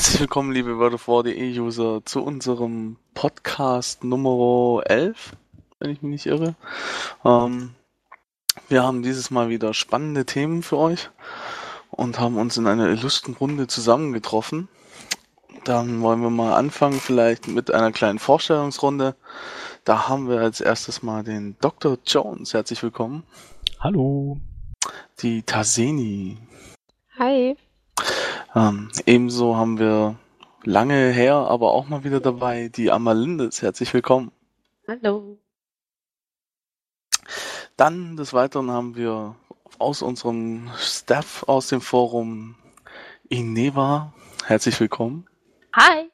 Herzlich willkommen, liebe World of War.de User, zu unserem Podcast Nummer 11, wenn ich mich nicht irre. Ähm, wir haben dieses Mal wieder spannende Themen für euch und haben uns in einer illustren Runde zusammengetroffen. Dann wollen wir mal anfangen vielleicht mit einer kleinen Vorstellungsrunde. Da haben wir als erstes mal den Dr. Jones. Herzlich willkommen. Hallo. Die Taseni. Hi. Ähm, ebenso haben wir lange her, aber auch mal wieder dabei, die Amalindes. Herzlich willkommen. Hallo. Dann des Weiteren haben wir aus unserem Staff aus dem Forum Ineva. Herzlich willkommen. Hi.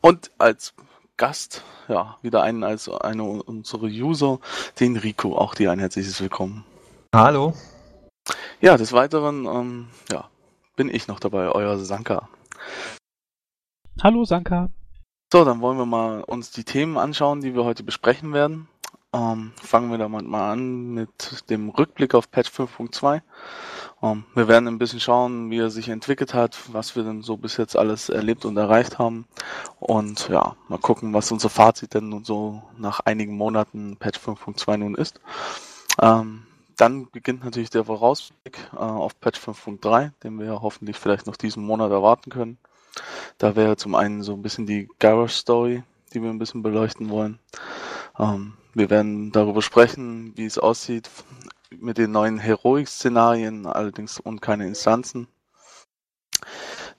Und als Gast, ja, wieder einen als eine unserer User, den Rico. Auch dir ein herzliches Willkommen. Hallo. Ja, des Weiteren, ähm, ja, bin ich noch dabei, euer Sanka. Hallo Sanka. So, dann wollen wir mal uns die Themen anschauen, die wir heute besprechen werden. Ähm, fangen wir damit mal an mit dem Rückblick auf Patch 5.2. Ähm, wir werden ein bisschen schauen, wie er sich entwickelt hat, was wir denn so bis jetzt alles erlebt und erreicht haben. Und ja, mal gucken, was unser Fazit denn und so nach einigen Monaten Patch 5.2 nun ist. Ähm, dann beginnt natürlich der Vorausblick äh, auf Patch 5.3, den wir ja hoffentlich vielleicht noch diesen Monat erwarten können. Da wäre zum einen so ein bisschen die Garage Story, die wir ein bisschen beleuchten wollen. Ähm, wir werden darüber sprechen, wie es aussieht mit den neuen Heroic-Szenarien, allerdings und keine Instanzen.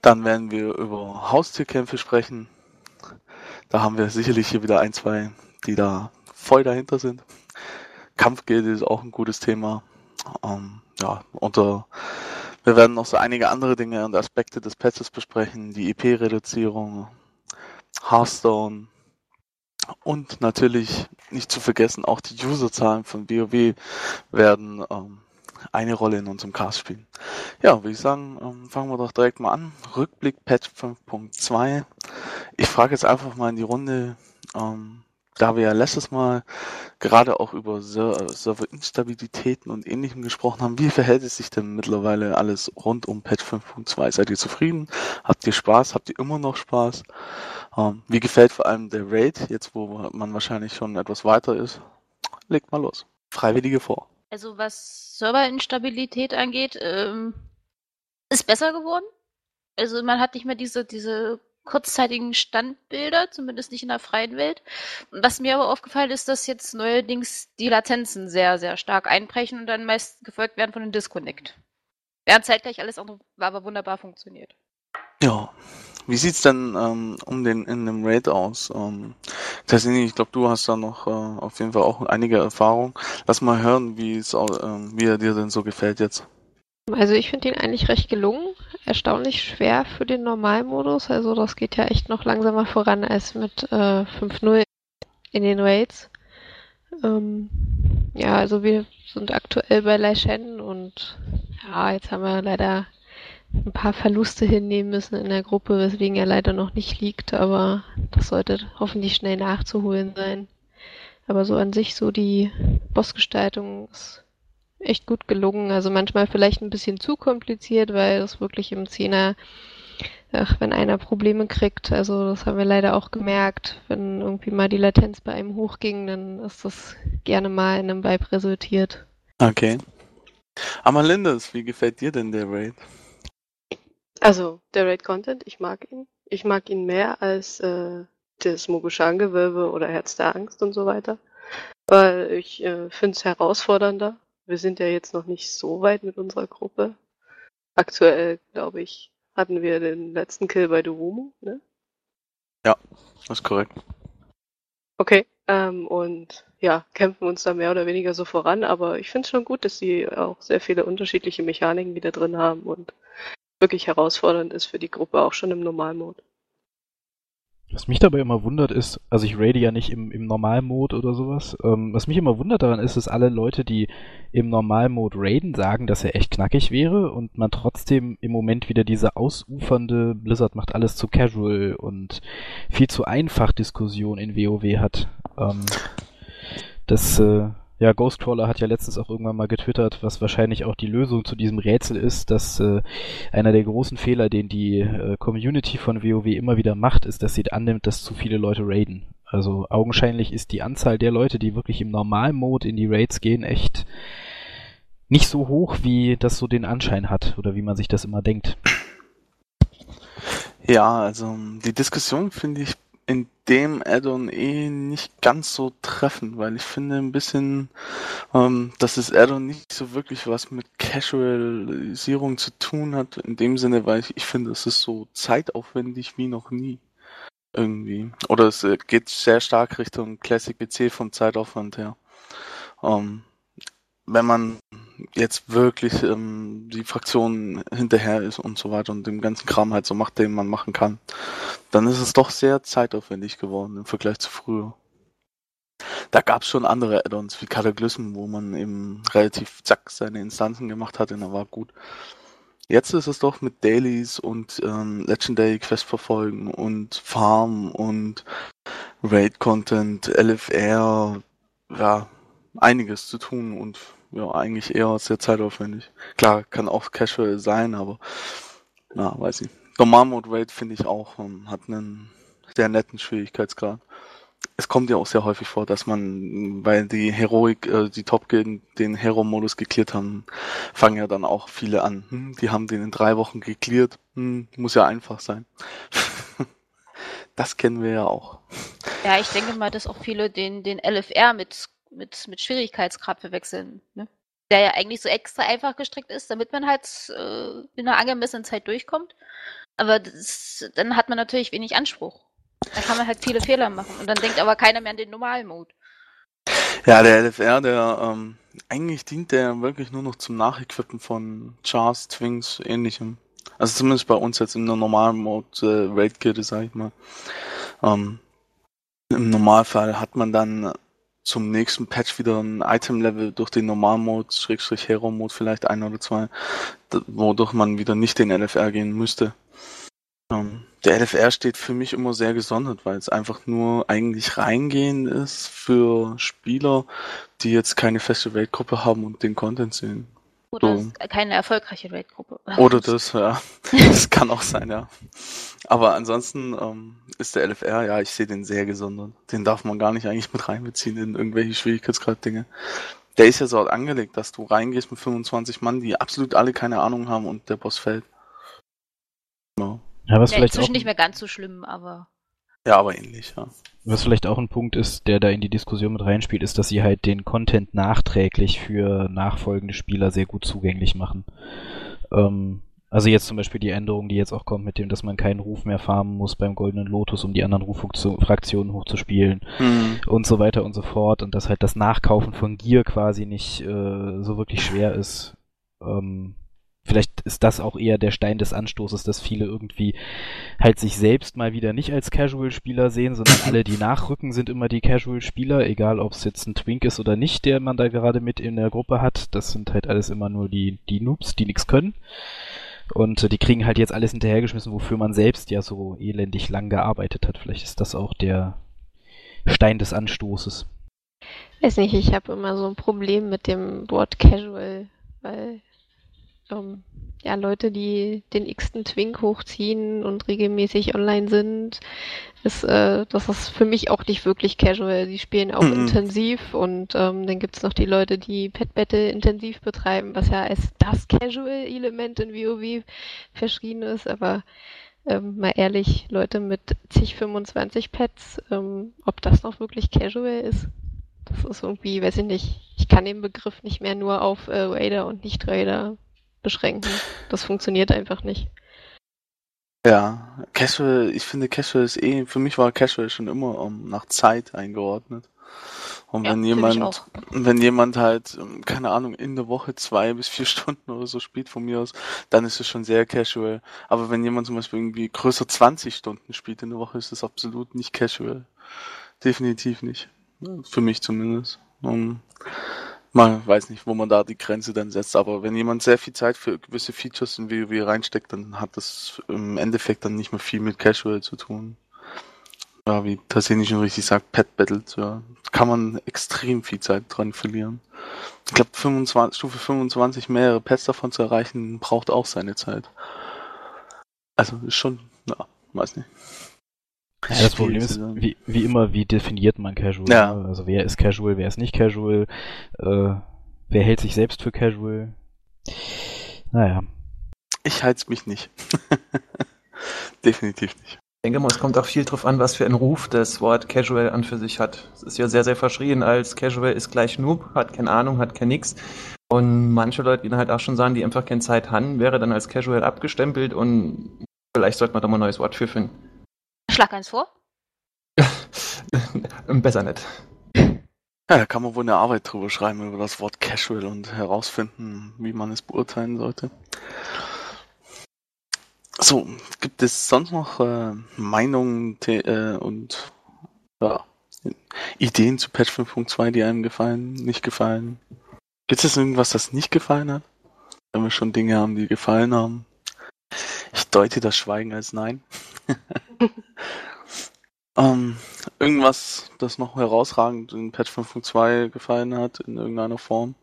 Dann werden wir über Haustierkämpfe sprechen. Da haben wir sicherlich hier wieder ein, zwei, die da voll dahinter sind. Kampfgilde ist auch ein gutes Thema. Ähm, ja, unter wir werden noch so einige andere Dinge und Aspekte des Patches besprechen, die IP-Reduzierung, Hearthstone und natürlich nicht zu vergessen auch die Userzahlen von WoW werden ähm, eine Rolle in unserem Cast spielen. Ja, würde ich sagen, ähm, fangen wir doch direkt mal an. Rückblick Patch 5.2. Ich frage jetzt einfach mal in die Runde, ähm, da wir ja letztes Mal gerade auch über Serverinstabilitäten und ähnlichem gesprochen haben, wie verhält es sich denn mittlerweile alles rund um Patch 5.2? Seid ihr zufrieden? Habt ihr Spaß? Habt ihr immer noch Spaß? Ähm, wie gefällt vor allem der Raid, jetzt wo man wahrscheinlich schon etwas weiter ist? Legt mal los. Freiwillige vor. Also was Serverinstabilität angeht, ähm, ist besser geworden. Also man hat nicht mehr diese, diese kurzzeitigen Standbilder, zumindest nicht in der freien Welt. Was mir aber aufgefallen ist, dass jetzt neuerdings die Latenzen sehr, sehr stark einbrechen und dann meist gefolgt werden von einem Disconnect. Während zeitgleich alles andere aber wunderbar funktioniert. Ja. Wie sieht's denn ähm, um den in dem Raid aus? Ähm, Tassini, ich glaube, du hast da noch äh, auf jeden Fall auch einige Erfahrungen. Lass mal hören, wie es, äh, wie er dir denn so gefällt jetzt. Also ich finde ihn eigentlich recht gelungen. Erstaunlich schwer für den Normalmodus. Also das geht ja echt noch langsamer voran als mit äh, 5.0 in den Raids. Ähm, ja, also wir sind aktuell bei Lai Shen und ja, jetzt haben wir leider ein paar Verluste hinnehmen müssen in der Gruppe, weswegen er leider noch nicht liegt, aber das sollte hoffentlich schnell nachzuholen sein. Aber so an sich so die Bossgestaltung ist echt gut gelungen. Also manchmal vielleicht ein bisschen zu kompliziert, weil es wirklich im Zehner, ach, wenn einer Probleme kriegt, also das haben wir leider auch gemerkt, wenn irgendwie mal die Latenz bei einem hochging, dann ist das gerne mal in einem Vibe resultiert. Okay. Amalindes, wie gefällt dir denn der Raid? Also, der Raid-Content, ich mag ihn. Ich mag ihn mehr als äh, das Mogushan-Gewölbe oder Herz der Angst und so weiter. Weil ich äh, finde es herausfordernder wir sind ja jetzt noch nicht so weit mit unserer Gruppe. Aktuell, glaube ich, hatten wir den letzten Kill bei Duomo, ne? Ja, das ist korrekt. Okay, ähm, und ja, kämpfen uns da mehr oder weniger so voran, aber ich finde es schon gut, dass sie auch sehr viele unterschiedliche Mechaniken wieder drin haben und wirklich herausfordernd ist für die Gruppe auch schon im Normalmod. Was mich dabei immer wundert ist, also ich raide ja nicht im, im Normalmode oder sowas, ähm, was mich immer wundert daran ist, dass alle Leute, die im Normalmode raiden, sagen, dass er echt knackig wäre und man trotzdem im Moment wieder diese ausufernde Blizzard macht alles zu casual und viel zu einfach Diskussion in WoW hat. Ähm, das, äh, Ja, Ghostcrawler hat ja letztens auch irgendwann mal getwittert, was wahrscheinlich auch die Lösung zu diesem Rätsel ist, dass äh, einer der großen Fehler, den die äh, Community von WoW immer wieder macht, ist, dass sie annimmt, dass zu viele Leute raiden. Also augenscheinlich ist die Anzahl der Leute, die wirklich im Normalmode in die Raids gehen, echt nicht so hoch, wie das so den Anschein hat oder wie man sich das immer denkt. Ja, also die Diskussion finde ich in dem Add-on eh nicht ganz so treffend, weil ich finde ein bisschen, ähm, dass das Add-on nicht so wirklich was mit Casualisierung zu tun hat, in dem Sinne, weil ich, ich finde, es ist so zeitaufwendig wie noch nie. Irgendwie. Oder es äh, geht sehr stark Richtung Classic PC vom Zeitaufwand her. Ähm, wenn man jetzt wirklich ähm, die Fraktion hinterher ist und so weiter und dem ganzen Kram halt so macht, den man machen kann, dann ist es doch sehr zeitaufwendig geworden im Vergleich zu früher. Da gab es schon andere Add-ons wie Cataclysm, wo man eben relativ zack seine Instanzen gemacht hat und dann war gut. Jetzt ist es doch mit Dailies und ähm, Legendary Quest verfolgen und Farm und Raid Content, LFR, ja, einiges zu tun und ja, eigentlich eher sehr zeitaufwendig. Klar, kann auch casual sein, aber na, weiß ich. Normal Mode Raid finde ich auch, um, hat einen sehr netten Schwierigkeitsgrad. Es kommt ja auch sehr häufig vor, dass man, weil die Heroik, äh, die Top Gilden den Hero-Modus geklärt haben, fangen ja dann auch viele an. Hm, die haben den in drei Wochen geklärt. Hm, muss ja einfach sein. das kennen wir ja auch. Ja, ich denke mal, dass auch viele den, den LFR mit mit, mit Schwierigkeitsgrad verwechseln. Ne? Der ja eigentlich so extra einfach gestrickt ist, damit man halt äh, in einer angemessenen Zeit durchkommt. Aber das, dann hat man natürlich wenig Anspruch. Da kann man halt viele Fehler machen. Und dann denkt aber keiner mehr an den Normalmode. Ja, der LFR, der ähm, eigentlich dient der wirklich nur noch zum Nachequippen von Chars, Twings, ähnlichem. Also zumindest bei uns jetzt in der normalen Mode äh, Raid-Kette, sag ich mal. Ähm, Im Normalfall hat man dann zum nächsten Patch wieder ein Item-Level durch den Normal-Mode, Schrägstrich Hero-Mode vielleicht ein oder zwei, wodurch man wieder nicht den LFR gehen müsste. Ähm, der LFR steht für mich immer sehr gesondert, weil es einfach nur eigentlich reingehen ist für Spieler, die jetzt keine feste Weltgruppe haben und den Content sehen. Oder so. keine erfolgreiche Raid-Gruppe. Oder das, ja. das kann auch sein, ja. Aber ansonsten ähm, ist der LFR, ja, ich sehe den sehr gesondert. Den darf man gar nicht eigentlich mit reinbeziehen in irgendwelche Schwierigkeitsgrad-Dinge. Der ist ja so angelegt, dass du reingehst mit 25 Mann, die absolut alle keine Ahnung haben und der Boss fällt. Ja. Ja, was ja, vielleicht inzwischen auch... nicht mehr ganz so schlimm, aber. Ja, aber ähnlich, ja. Was vielleicht auch ein Punkt ist, der da in die Diskussion mit reinspielt, ist, dass sie halt den Content nachträglich für nachfolgende Spieler sehr gut zugänglich machen. Ähm, also jetzt zum Beispiel die Änderung, die jetzt auch kommt, mit dem, dass man keinen Ruf mehr farmen muss beim Goldenen Lotus, um die anderen Ruffraktionen hochzuspielen mhm. und so weiter und so fort. Und dass halt das Nachkaufen von Gear quasi nicht äh, so wirklich schwer ist. Ähm, vielleicht ist das auch eher der Stein des Anstoßes, dass viele irgendwie halt sich selbst mal wieder nicht als Casual-Spieler sehen, sondern alle, die nachrücken, sind immer die Casual-Spieler, egal ob es jetzt ein Twink ist oder nicht, der man da gerade mit in der Gruppe hat. Das sind halt alles immer nur die, die Noobs, die nichts können. Und äh, die kriegen halt jetzt alles hinterhergeschmissen, wofür man selbst ja so elendig lang gearbeitet hat. Vielleicht ist das auch der Stein des Anstoßes. Weiß nicht, ich habe immer so ein Problem mit dem Wort Casual, weil ähm, ja, Leute, die den x-ten Twink hochziehen und regelmäßig online sind, ist, äh, das ist für mich auch nicht wirklich casual. Die spielen auch mhm. intensiv und ähm, dann gibt's noch die Leute, die Pet Battle intensiv betreiben, was ja als das Casual-Element in WoW verschrien ist, aber ähm, mal ehrlich, Leute mit zig 25 Pets, ähm, ob das noch wirklich casual ist, das ist irgendwie, weiß ich nicht, ich kann den Begriff nicht mehr nur auf äh, Raider und Nicht-Raider beschränken. Das funktioniert einfach nicht. Ja, Casual, ich finde Casual ist eh, für mich war Casual schon immer um, nach Zeit eingeordnet. Und ja, wenn jemand, wenn jemand halt, ähm, keine Ahnung, in der Woche zwei bis vier Stunden oder so spielt von mir aus, dann ist es schon sehr casual. Aber wenn jemand zum Beispiel irgendwie größer 20 Stunden spielt in der Woche, ist das absolut nicht casual. Definitiv nicht. Für mich zumindest. Um, man weiß nicht, wo man da die Grenze dann setzt, aber wenn jemand sehr viel Zeit für gewisse Features in WoW reinsteckt, dann hat das im Endeffekt dann nicht mehr viel mit Casual zu tun. ja, wie Tassini schon richtig sagt, Pet Battles, ja, kann man extrem viel Zeit dran verlieren. Ich glaube, 25, Stufe 25 mehrere Pets davon zu erreichen, braucht auch seine Zeit. Also ist schon, ja, weiß nicht. Ja, das Problem ist, wie, wie immer, wie definiert man Casual? Ja. Also wer ist Casual, wer ist nicht Casual? Äh, wer hält sich selbst für Casual? Naja. Ich halte mich nicht. Definitiv nicht. Ich denke mal, es kommt auch viel drauf an, was für einen Ruf das Wort Casual an für sich hat. Es ist ja sehr, sehr verschrien als Casual ist gleich Noob, hat keine Ahnung, hat kein Nix. Und manche Leute, die dann halt auch schon sagen, die einfach keine Zeit haben, wäre dann als Casual abgestempelt und vielleicht sollte man da mal ein neues Wort für finden. Schlag eins vor. Besser nicht. Ja, da kann man wohl eine Arbeit drüber schreiben über das Wort Casual und herausfinden, wie man es beurteilen sollte. So, gibt es sonst noch äh, Meinungen äh, und ja, Ideen zu Patch 5.2, die einem gefallen, nicht gefallen? Gibt es irgendwas, das nicht gefallen hat? Wenn wir schon Dinge haben, die gefallen haben. Ich deute das Schweigen als Nein. ähm, irgendwas, das noch herausragend in Patch 5.2 gefallen hat, in irgendeiner Form.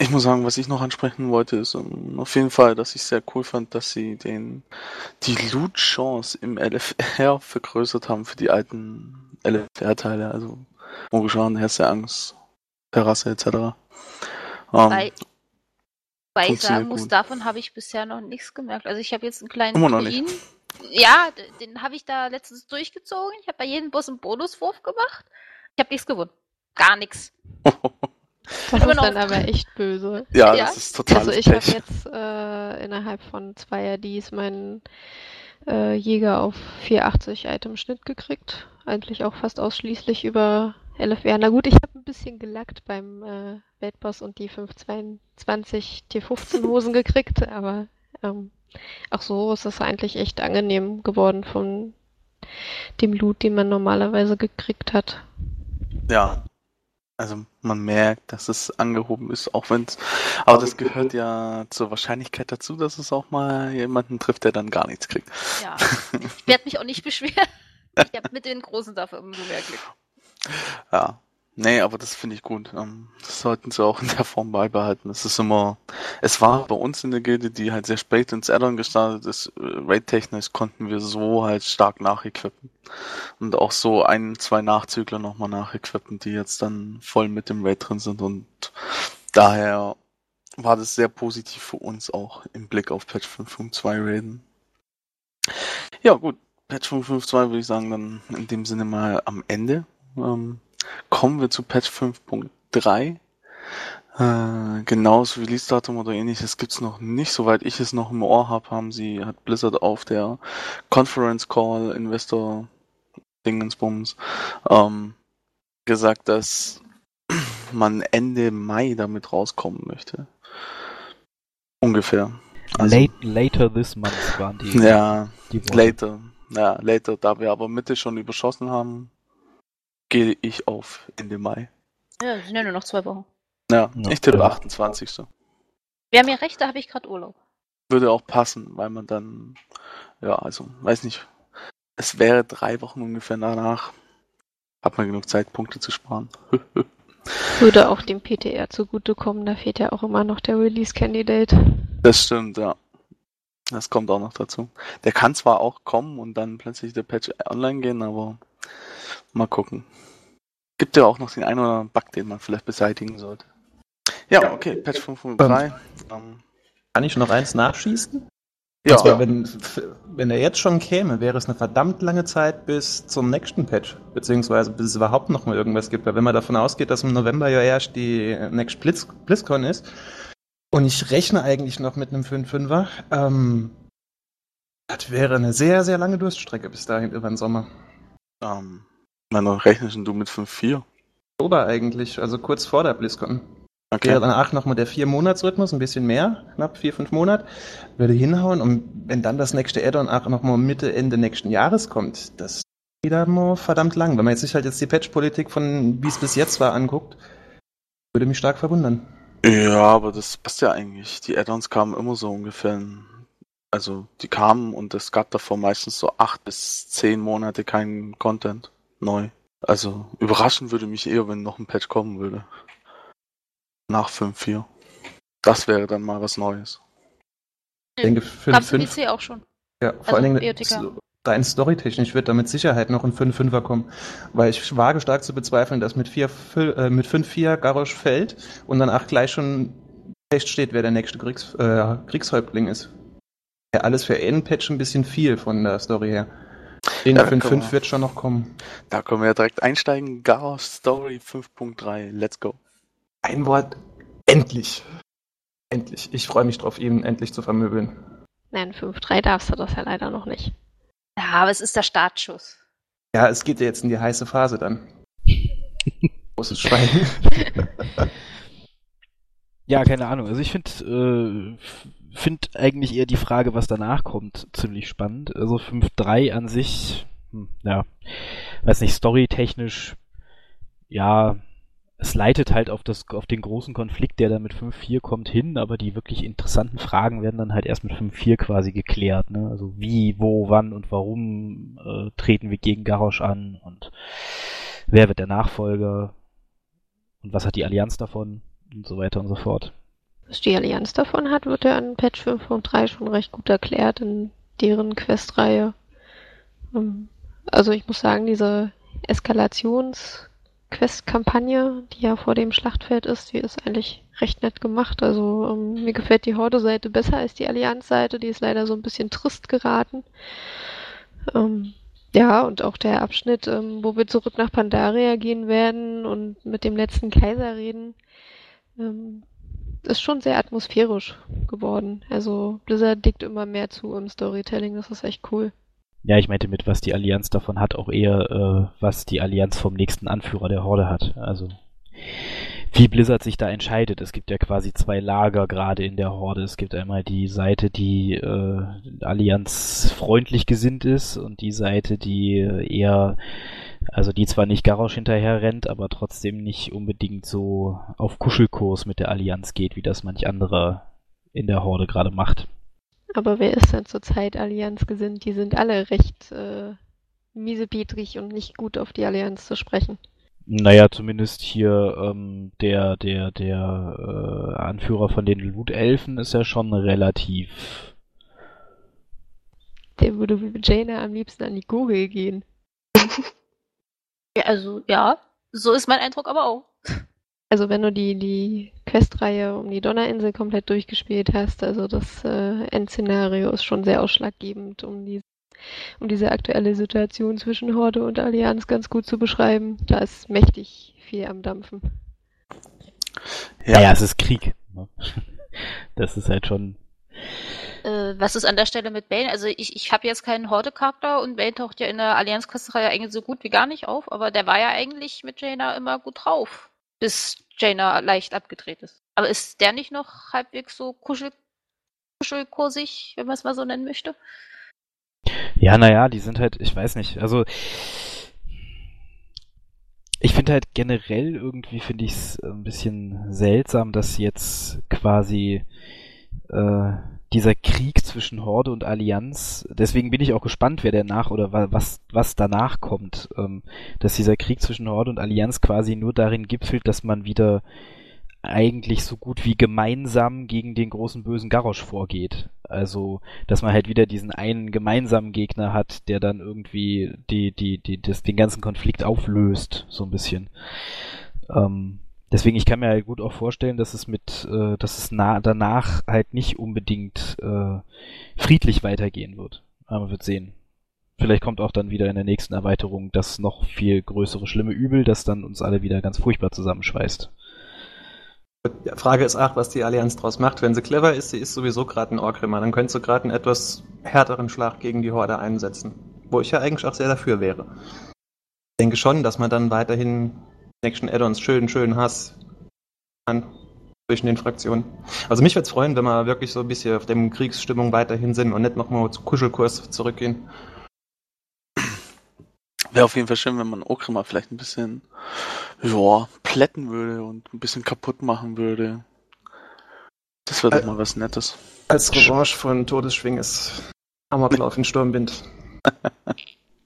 Ich muss sagen, was ich noch ansprechen wollte, ist um, auf jeden Fall, dass ich sehr cool fand, dass sie den die Loot-Chance im LFR vergrößert haben für die alten LFR-Teile, also Mogeshan, Herz der Angst, Terrasse etc. Ähm, Weil, weil ich sagen muss, gut. davon habe ich bisher noch nichts gemerkt. Also ich habe jetzt einen kleinen. Druiden. Ja, den habe ich da letztens durchgezogen. Ich habe bei jedem Boss einen Bonuswurf gemacht. Ich habe nichts gewonnen. Gar nichts. Das ist dann aber echt böse. ja, Ja. das ist total Also ich habe jetzt äh, innerhalb von zwei RDs meinen äh, Jäger auf 480 Item Schnitt gekriegt. Eigentlich auch fast ausschließlich über LFR. Na gut, ich habe ein bisschen gelackt beim äh, Weltboss und die 522 T15 Hosen gekriegt, aber ähm, auch so ist es eigentlich echt angenehm geworden von dem Loot, den man normalerweise gekriegt hat. Ja. Also man merkt, dass es angehoben ist, auch wenn es. Aber das gehört ja zur Wahrscheinlichkeit dazu, dass es auch mal jemanden trifft, der dann gar nichts kriegt. Ja. Ich werde mich auch nicht beschweren. Ich habe mit den Großen dafür umso mehr Glück. Ja. Nee, aber das finde ich gut. Ähm, Das sollten sie auch in der Form beibehalten. Es ist immer, es war bei uns in der Gilde, die halt sehr spät ins Addon gestartet ist, äh, raid-technisch konnten wir so halt stark nachequippen. Und auch so ein, zwei Nachzügler nochmal nachequippen, die jetzt dann voll mit dem Raid drin sind und daher war das sehr positiv für uns auch im Blick auf Patch 5.2 Raiden. Ja, gut. Patch 5.2 würde ich sagen, dann in dem Sinne mal am Ende. Ähm, kommen wir zu Patch 5.3. Äh, genaues Release-Datum oder ähnliches gibt's noch nicht. Soweit ich es noch im Ohr habe, haben sie, hat Blizzard auf der Conference Call Investor Dingensbums ähm, gesagt, dass man Ende Mai damit rauskommen möchte. Ungefähr. Also, Late, later this month waren die, ja, die later. Ja, later. Da wir aber Mitte schon überschossen haben, gehe ich auf Ende Mai. Ja, es sind ja nur noch zwei Wochen. Ja, Ja. ich tippe Ja. 28. Wer mir recht, da habe ich gerade Urlaub. Würde auch passen, weil man dann, ja, also, weiß nicht. Es wäre drei Wochen ungefähr danach. Hat man genug Zeit, Punkte zu sparen. Würde auch dem PTR zugutekommen, da fehlt ja auch immer noch der Release-Candidate. Das stimmt, ja. Das kommt auch noch dazu. Der kann zwar auch kommen und dann plötzlich der Patch online gehen, aber mal gucken. Gibt ja auch noch den einen oder anderen Bug, den man vielleicht beseitigen sollte. Ja, okay, Patch 5.3. Ähm, Kann ich noch eins nachschießen? ja, Und zwar, wenn, wenn er jetzt schon käme, wäre es eine verdammt lange Zeit bis zum nächsten Patch, beziehungsweise bis es überhaupt noch mal irgendwas gibt. Weil wenn man davon ausgeht, dass im November ja erst die Next Blitz, BlizzCon ist, und ich rechne eigentlich noch mit einem 5-5er, ähm, das wäre eine sehr, sehr lange Durststrecke bis dahin über den Sommer. ähm, meine, rechnest du mit 5.4? Oktober eigentlich, also kurz vor der BlizzCon. Okay. Wäre danach nochmal der Vier-Monats-Rhythmus, ein bisschen mehr, knapp vier, fünf Monate, würde hinhauen. Und wenn dann das nächste Add-on auch nochmal Mitte, Ende nächsten Jahres kommt, das ist wieder mal verdammt lang. Wenn man jetzt sich halt jetzt die Patch-Politik von, wie es bis jetzt war, anguckt, würde mich stark verwundern. Ja, aber das passt ja eigentlich. Die Add-ons kamen immer so ungefähr Also die kamen und es gab davor meistens so acht bis zehn Monate keinen Content neu. Also überraschen würde mich eher, wenn noch ein Patch kommen würde. Nach 5.4. Das wäre dann mal was Neues. Ich denke, für Gab's im 5, PC auch schon. ja, vor also allen Dingen EOTK. so rein storytechnisch wird da mit Sicherheit noch ein 5-5er kommen. Weil ich wage stark zu bezweifeln, dass mit 4, äh, mit 5-4 Garrosh fällt und dann 8 gleich schon feststeht, wer der nächste Kriegs, äh, Kriegshäuptling ist. Ja, alles für einen Patch ein bisschen viel von der Story her. Den Ja, 5-5 kann man- wird schon noch kommen. Da können wir ja direkt einsteigen. Garros Story 5.3. Let's go. Ein Wort, endlich. Endlich. Ich freue mich drauf, ihn endlich zu vermöbeln. Nein, 5.3 darfst du das ja leider noch nicht. Ja, aber es ist der Startschuss. Ja, es geht ja jetzt in die heiße Phase dann. Großes Schweigen. Ja, keine Ahnung. Also ich finde äh, find eigentlich eher die Frage, was danach kommt, ziemlich spannend. Also 5.3 an sich, hm, ja, weiß nicht, storytechnisch, ja, es leitet halt auf, das, auf den großen Konflikt, der da mit 5.4 kommt, hin, aber die wirklich interessanten Fragen werden dann halt erst mit 5.4 quasi geklärt. Ne? Also wie, wo, wann und warum äh, treten wir gegen Garrosh an und wer wird der Nachfolger und was hat die Allianz davon und so weiter und so fort. Was die Allianz davon hat, wird ja in Patch 5.3 schon recht gut erklärt in deren Questreihe. Ähm, Also ich muss sagen, diese Eskalations-Quest-Kampagne, die ja vor dem Schlachtfeld ist, die ist eigentlich recht nett gemacht. Also ähm, mir gefällt die Horde-Seite besser als die Allianz-Seite, die ist leider so ein bisschen trist geraten. Ähm, ja, und auch der Abschnitt, ähm, wo wir zurück nach Pandaria gehen werden und mit dem letzten Kaiser reden, ähm, ist schon sehr atmosphärisch geworden. Also Blizzard legt immer mehr zu im Storytelling, das ist echt cool. Ja, ich meinte mit, was die Allianz davon hat, auch eher, äh, was die Allianz vom nächsten Anführer der Horde hat. Also, wie Blizzard sich da entscheidet. Es gibt ja quasi zwei Lager gerade in der Horde. Es gibt einmal die Seite, die äh, Allianz freundlich gesinnt ist und die Seite, die eher, also die zwar nicht Garrosh hinterher rennt, aber trotzdem nicht unbedingt so auf Kuschelkurs mit der Allianz geht, wie das manch anderer in der Horde gerade macht. Aber wer ist denn zurzeit Allianz gesinnt? Die sind alle recht äh, miesepetrig und nicht gut auf die Allianz zu sprechen. Naja, zumindest hier ähm, der, der, der äh, Anführer von den Loot-Elfen ist ja schon relativ. Der würde wie Jaina am liebsten an die Gurgel gehen. Ja, also ja, so ist mein Eindruck aber auch. Also wenn du die, die Questreihe um die Donnerinsel komplett durchgespielt hast, also das äh, Endszenario ist schon sehr ausschlaggebend, um die um diese aktuelle Situation zwischen Horde und Allianz ganz gut zu beschreiben. Da ist mächtig viel am Dampfen. Ja. Naja, es ist Krieg. ne? Das ist halt schon. Äh, was ist an der Stelle mit Bane? Also ich, ich habe jetzt keinen Horde-Charakter und Bane taucht ja in der Allianz-Questreihe eigentlich so gut wie gar nicht auf, aber der war ja eigentlich mit Jaina immer gut drauf, bis Jaina leicht abgedreht ist. Aber ist der nicht noch halbwegs so kuschel kuschelkursig, wenn man es mal so nennen möchte? Ja, naja, die sind halt, ich weiß nicht, also ich finde halt generell irgendwie finde ich es ein bisschen seltsam, dass jetzt quasi äh, dieser Krieg zwischen Horde und Allianz, deswegen bin ich auch gespannt, wer der nach oder wa- was was danach kommt, ähm, dass dieser Krieg zwischen Horde und Allianz quasi nur darin gipfelt, dass man wieder eigentlich so gut wie gemeinsam gegen den großen bösen Garrosh vorgeht. Also, dass man halt wieder diesen einen gemeinsamen Gegner hat, der dann irgendwie die, die, die, das, den ganzen Konflikt auflöst, so ein bisschen. Ähm, deswegen, ich kann mir halt gut auch vorstellen, dass es mit, äh, dass es na danach halt nicht unbedingt äh, friedlich weitergehen wird. Aber man wird sehen. Vielleicht kommt auch dann wieder in der nächsten Erweiterung das noch viel größere schlimme Übel, das dann uns alle wieder ganz furchtbar zusammenschweißt. Die Frage ist auch, was die Allianz draus macht. Wenn sie clever ist, sie ist sowieso gerade ein Orgrimmer, dann könnte sie gerade einen etwas härteren Schlag gegen die Horde einsetzen. Wo ich ja eigentlich auch sehr dafür wäre. Ich denke schon, dass man dann weiterhin Action Add-ons schön, schön Hass an zwischen den Fraktionen. Also mich würde es freuen, wenn wir wirklich so ein bisschen auf dem Kriegsstimmung weiterhin sind und nicht nochmal zu Kuschelkurs zurückgehen. Wäre auf jeden Fall schön, wenn man Okrimar vielleicht ein bisschen, ja, plätten würde und ein bisschen kaputt machen würde. Das wäre doch mal was Nettes. Als Revanche von Todesschwing ist Amoklauf in Sturmwind.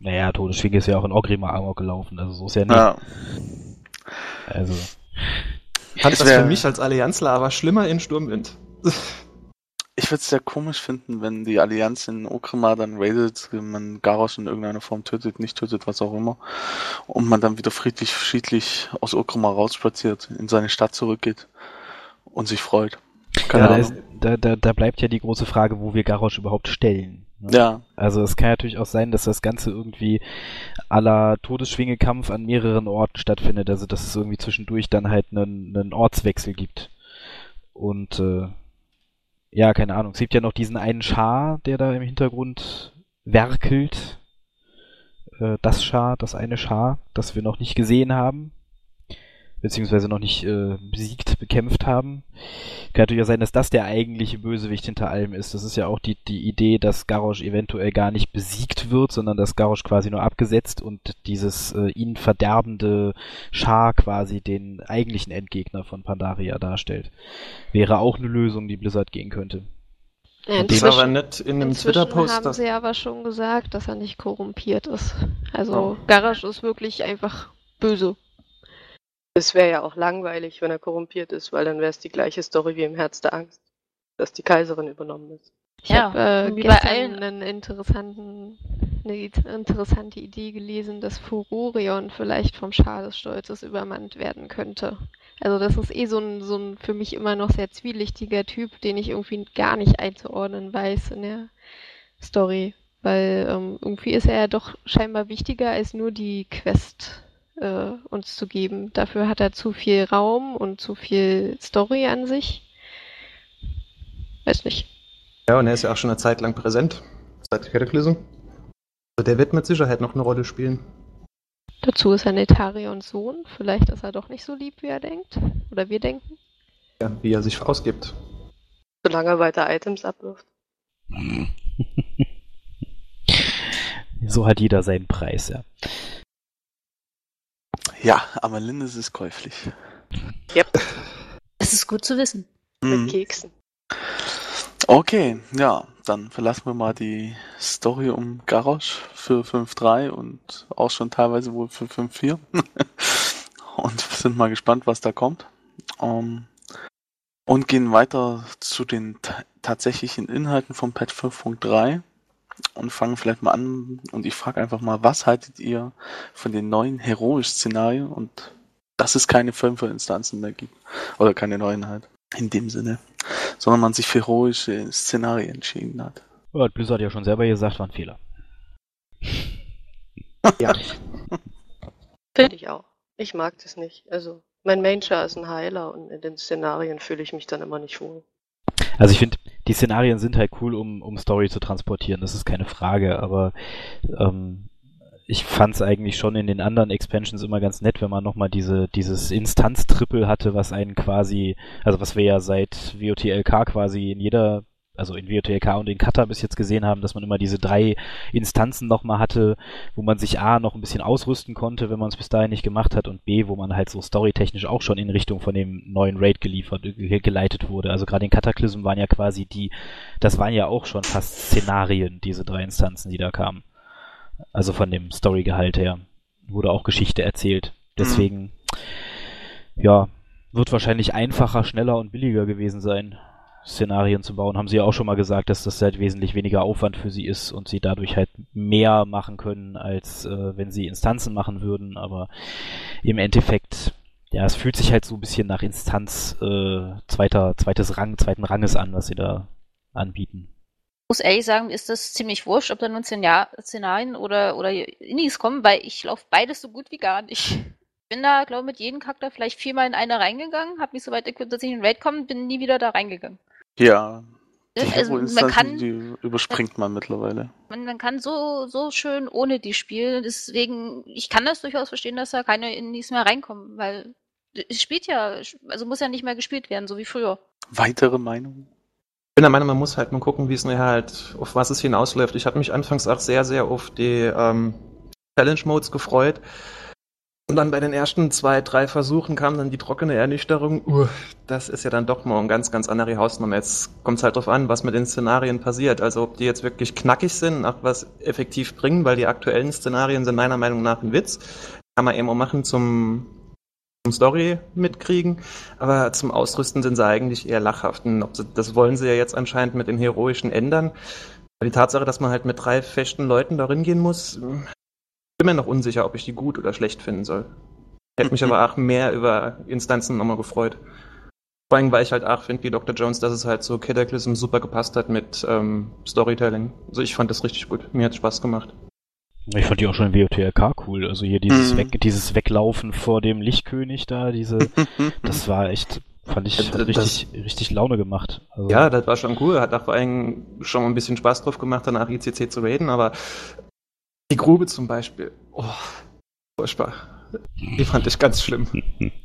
Naja, Todesschwinge ist ja auch in Ogrimmar Amok gelaufen, also so ist ja nicht. Ja. Also, Fand Es das wär- für mich als Allianzler aber schlimmer in Sturmwind. Ich würde es sehr komisch finden, wenn die Allianz in Okrimar dann raidet, man Garrosh in irgendeiner Form tötet, nicht tötet, was auch immer, und man dann wieder friedlich, friedlich aus Okrimar rausspaziert, in seine Stadt zurückgeht und sich freut. Keine ja, da, Ahnung. ist, da, da, da bleibt ja die große Frage, wo wir Garrosh überhaupt stellen. Ne? ja, Also es kann natürlich auch sein, dass das Ganze irgendwie aller Todesschwingekampf an mehreren Orten stattfindet, also dass es irgendwie zwischendurch dann halt einen, einen Ortswechsel gibt. Und äh, ja, keine Ahnung. Es gibt ja noch diesen einen Schar, der da im Hintergrund werkelt. Äh, das Schar, das eine Schar, das wir noch nicht gesehen haben. Beziehungsweise noch nicht äh, besiegt, bekämpft haben. Kann natürlich auch sein, dass das der eigentliche Bösewicht hinter allem ist. Das ist ja auch die, die Idee, dass Garrosh eventuell gar nicht besiegt wird, sondern dass Garrosh quasi nur abgesetzt und dieses äh, ihn verderbende Schar quasi den eigentlichen Endgegner von Pandaria darstellt. Wäre auch eine Lösung, die Blizzard gehen könnte. Ja, Das ist aber inzwischen, nicht in einem inzwischen Twitter-Post. haben sie aber schon gesagt, dass er nicht korrumpiert ist. Also Oh. Garrosh ist wirklich einfach böse. Es wäre ja auch langweilig, wenn er korrumpiert ist, weil dann wäre es die gleiche Story wie im Herz der Angst, dass die Kaiserin übernommen ist. Ich Ja, habe äh, bei allen- einen interessanten, eine interessante Idee gelesen, dass Furorion vielleicht vom Schar des Stolzes übermannt werden könnte. Also das ist eh so ein, so ein für mich immer noch sehr zwielichtiger Typ, den ich irgendwie gar nicht einzuordnen weiß in der Story. Weil ähm, irgendwie ist er ja doch scheinbar wichtiger als nur die Quest äh, uns zu geben. Dafür hat er zu viel Raum und zu viel Story an sich. Weiß nicht. Ja, und er ist ja auch schon eine Zeit lang präsent. Seit Cataclysm. Also der wird mit Sicherheit noch eine Rolle spielen. Dazu ist er Netarions Sohn. Vielleicht ist er doch nicht so lieb, wie er denkt. Oder wir denken. Ja, wie er sich ausgibt. Solange er weiter Items abwirft. So hat jeder seinen Preis, ja. Ja, aber Lindes ist käuflich. Das ist gut zu wissen. Mhm. Mit Keksen. Okay, ja, dann verlassen wir mal die Story um Garrosh für 5.3 und auch schon teilweise wohl für 5.4 und sind mal gespannt, was da kommt. Ähm, und gehen weiter zu den ta- tatsächlichen Inhalten von Patch 5.3 und fangen vielleicht mal an und ich frage einfach mal, was haltet ihr von den neuen Heroisch-Szenarien und dass es keine Fünfer-Instanzen mehr gibt oder keine neuen halt in dem Sinne sondern man sich für heroische Szenarien entschieden hat. Ja, hat Blizzard ja schon selber gesagt, war ein Fehler. Ja. Finde ich auch. Ich mag das nicht. Also, mein Main-Char ist ein Heiler und in den Szenarien fühle ich mich dann immer nicht wohl. Also ich finde, die Szenarien sind halt cool, um, um Story zu transportieren, das ist keine Frage, aber ähm, ich fand es eigentlich schon in den anderen Expansions immer ganz nett, wenn man nochmal diese, dieses Instanz-Triple hatte, was einen quasi, also was wir ja seit WOTLK quasi in jeder, also in WOTLK und in Kata bis jetzt gesehen haben, dass man immer diese drei Instanzen nochmal hatte, wo man sich A noch ein bisschen ausrüsten konnte, wenn man es bis dahin nicht gemacht hat, und B, wo man halt so storytechnisch auch schon in Richtung von dem neuen Raid geliefert, ge- geleitet wurde. Also gerade in Cataclysm waren ja quasi die, das waren ja auch schon fast Szenarien, diese drei Instanzen, die da kamen. Also von dem Storygehalt her wurde auch Geschichte erzählt. Deswegen, ja, wird wahrscheinlich einfacher, schneller und billiger gewesen sein, Szenarien zu bauen. Haben sie ja auch schon mal gesagt, dass das halt wesentlich weniger Aufwand für sie ist und sie dadurch halt mehr machen können, als äh, wenn sie Instanzen machen würden. Aber im Endeffekt, ja, es fühlt sich halt so ein bisschen nach Instanz äh, zweiter, zweites Rang, zweiten Ranges an, was sie da anbieten. muss ehrlich sagen, ist das ziemlich wurscht, ob da nun Szenar- Szenarien oder, oder Indies kommen, weil ich laufe beides so gut wie gar nicht. Bin da, glaube ich, mit jedem Charakter vielleicht viermal in eine reingegangen, habe mich so weit equipped, dass ich in den Raid komme, bin nie wieder da reingegangen. Ja, die Also man kann, die überspringt man mittlerweile. man, man kann so, so schön ohne die spielen, deswegen, ich kann das durchaus verstehen, dass da keine Indies mehr reinkommen, weil es spielt ja, also muss ja nicht mehr gespielt werden, so wie früher. Weitere Meinungen? Ich bin der Meinung, man muss halt mal gucken, wie es nachher halt, auf was es hinausläuft. Ich hatte mich anfangs auch sehr, sehr auf die ähm, Challenge-Modes gefreut. Und dann bei den ersten zwei, drei Versuchen kam dann die trockene Ernüchterung. Uh, das ist ja dann doch mal ein ganz, ganz andere Hausnummer. Jetzt kommt es halt drauf an, was mit den Szenarien passiert. Also ob die jetzt wirklich knackig sind, auch was effektiv bringen, weil die aktuellen Szenarien sind meiner Meinung nach ein Witz. Kann man eben auch machen zum, zum Story mitkriegen. Aber zum Ausrüsten sind sie eigentlich eher lachhaft. Und sie, das wollen sie ja jetzt anscheinend mit den heroischen ändern. Die Tatsache, dass man halt mit drei festen Leuten darin gehen muss, bin mir noch unsicher, ob ich die gut oder schlecht finden soll. Hätte mich aber auch mehr über Instanzen nochmal gefreut. Vor allem, weil ich halt auch finde, wie Dr. Jones, dass es halt so Cataclysm super gepasst hat mit ähm, Storytelling. Also ich fand das richtig gut. Mir hat Spaß gemacht. Ich fand die auch schon in WOTLK cool. Also hier dieses, mhm. Weg, dieses Weglaufen vor dem Lichtkönig da, diese, das war echt, fand ich das, richtig, das, richtig Laune gemacht. Also, ja, das war schon cool. Hat auch vor allem schon ein bisschen Spaß drauf gemacht, danach ICC zu reden, aber die Grube zum Beispiel. Oh, furchtbar. Die fand ich ganz schlimm.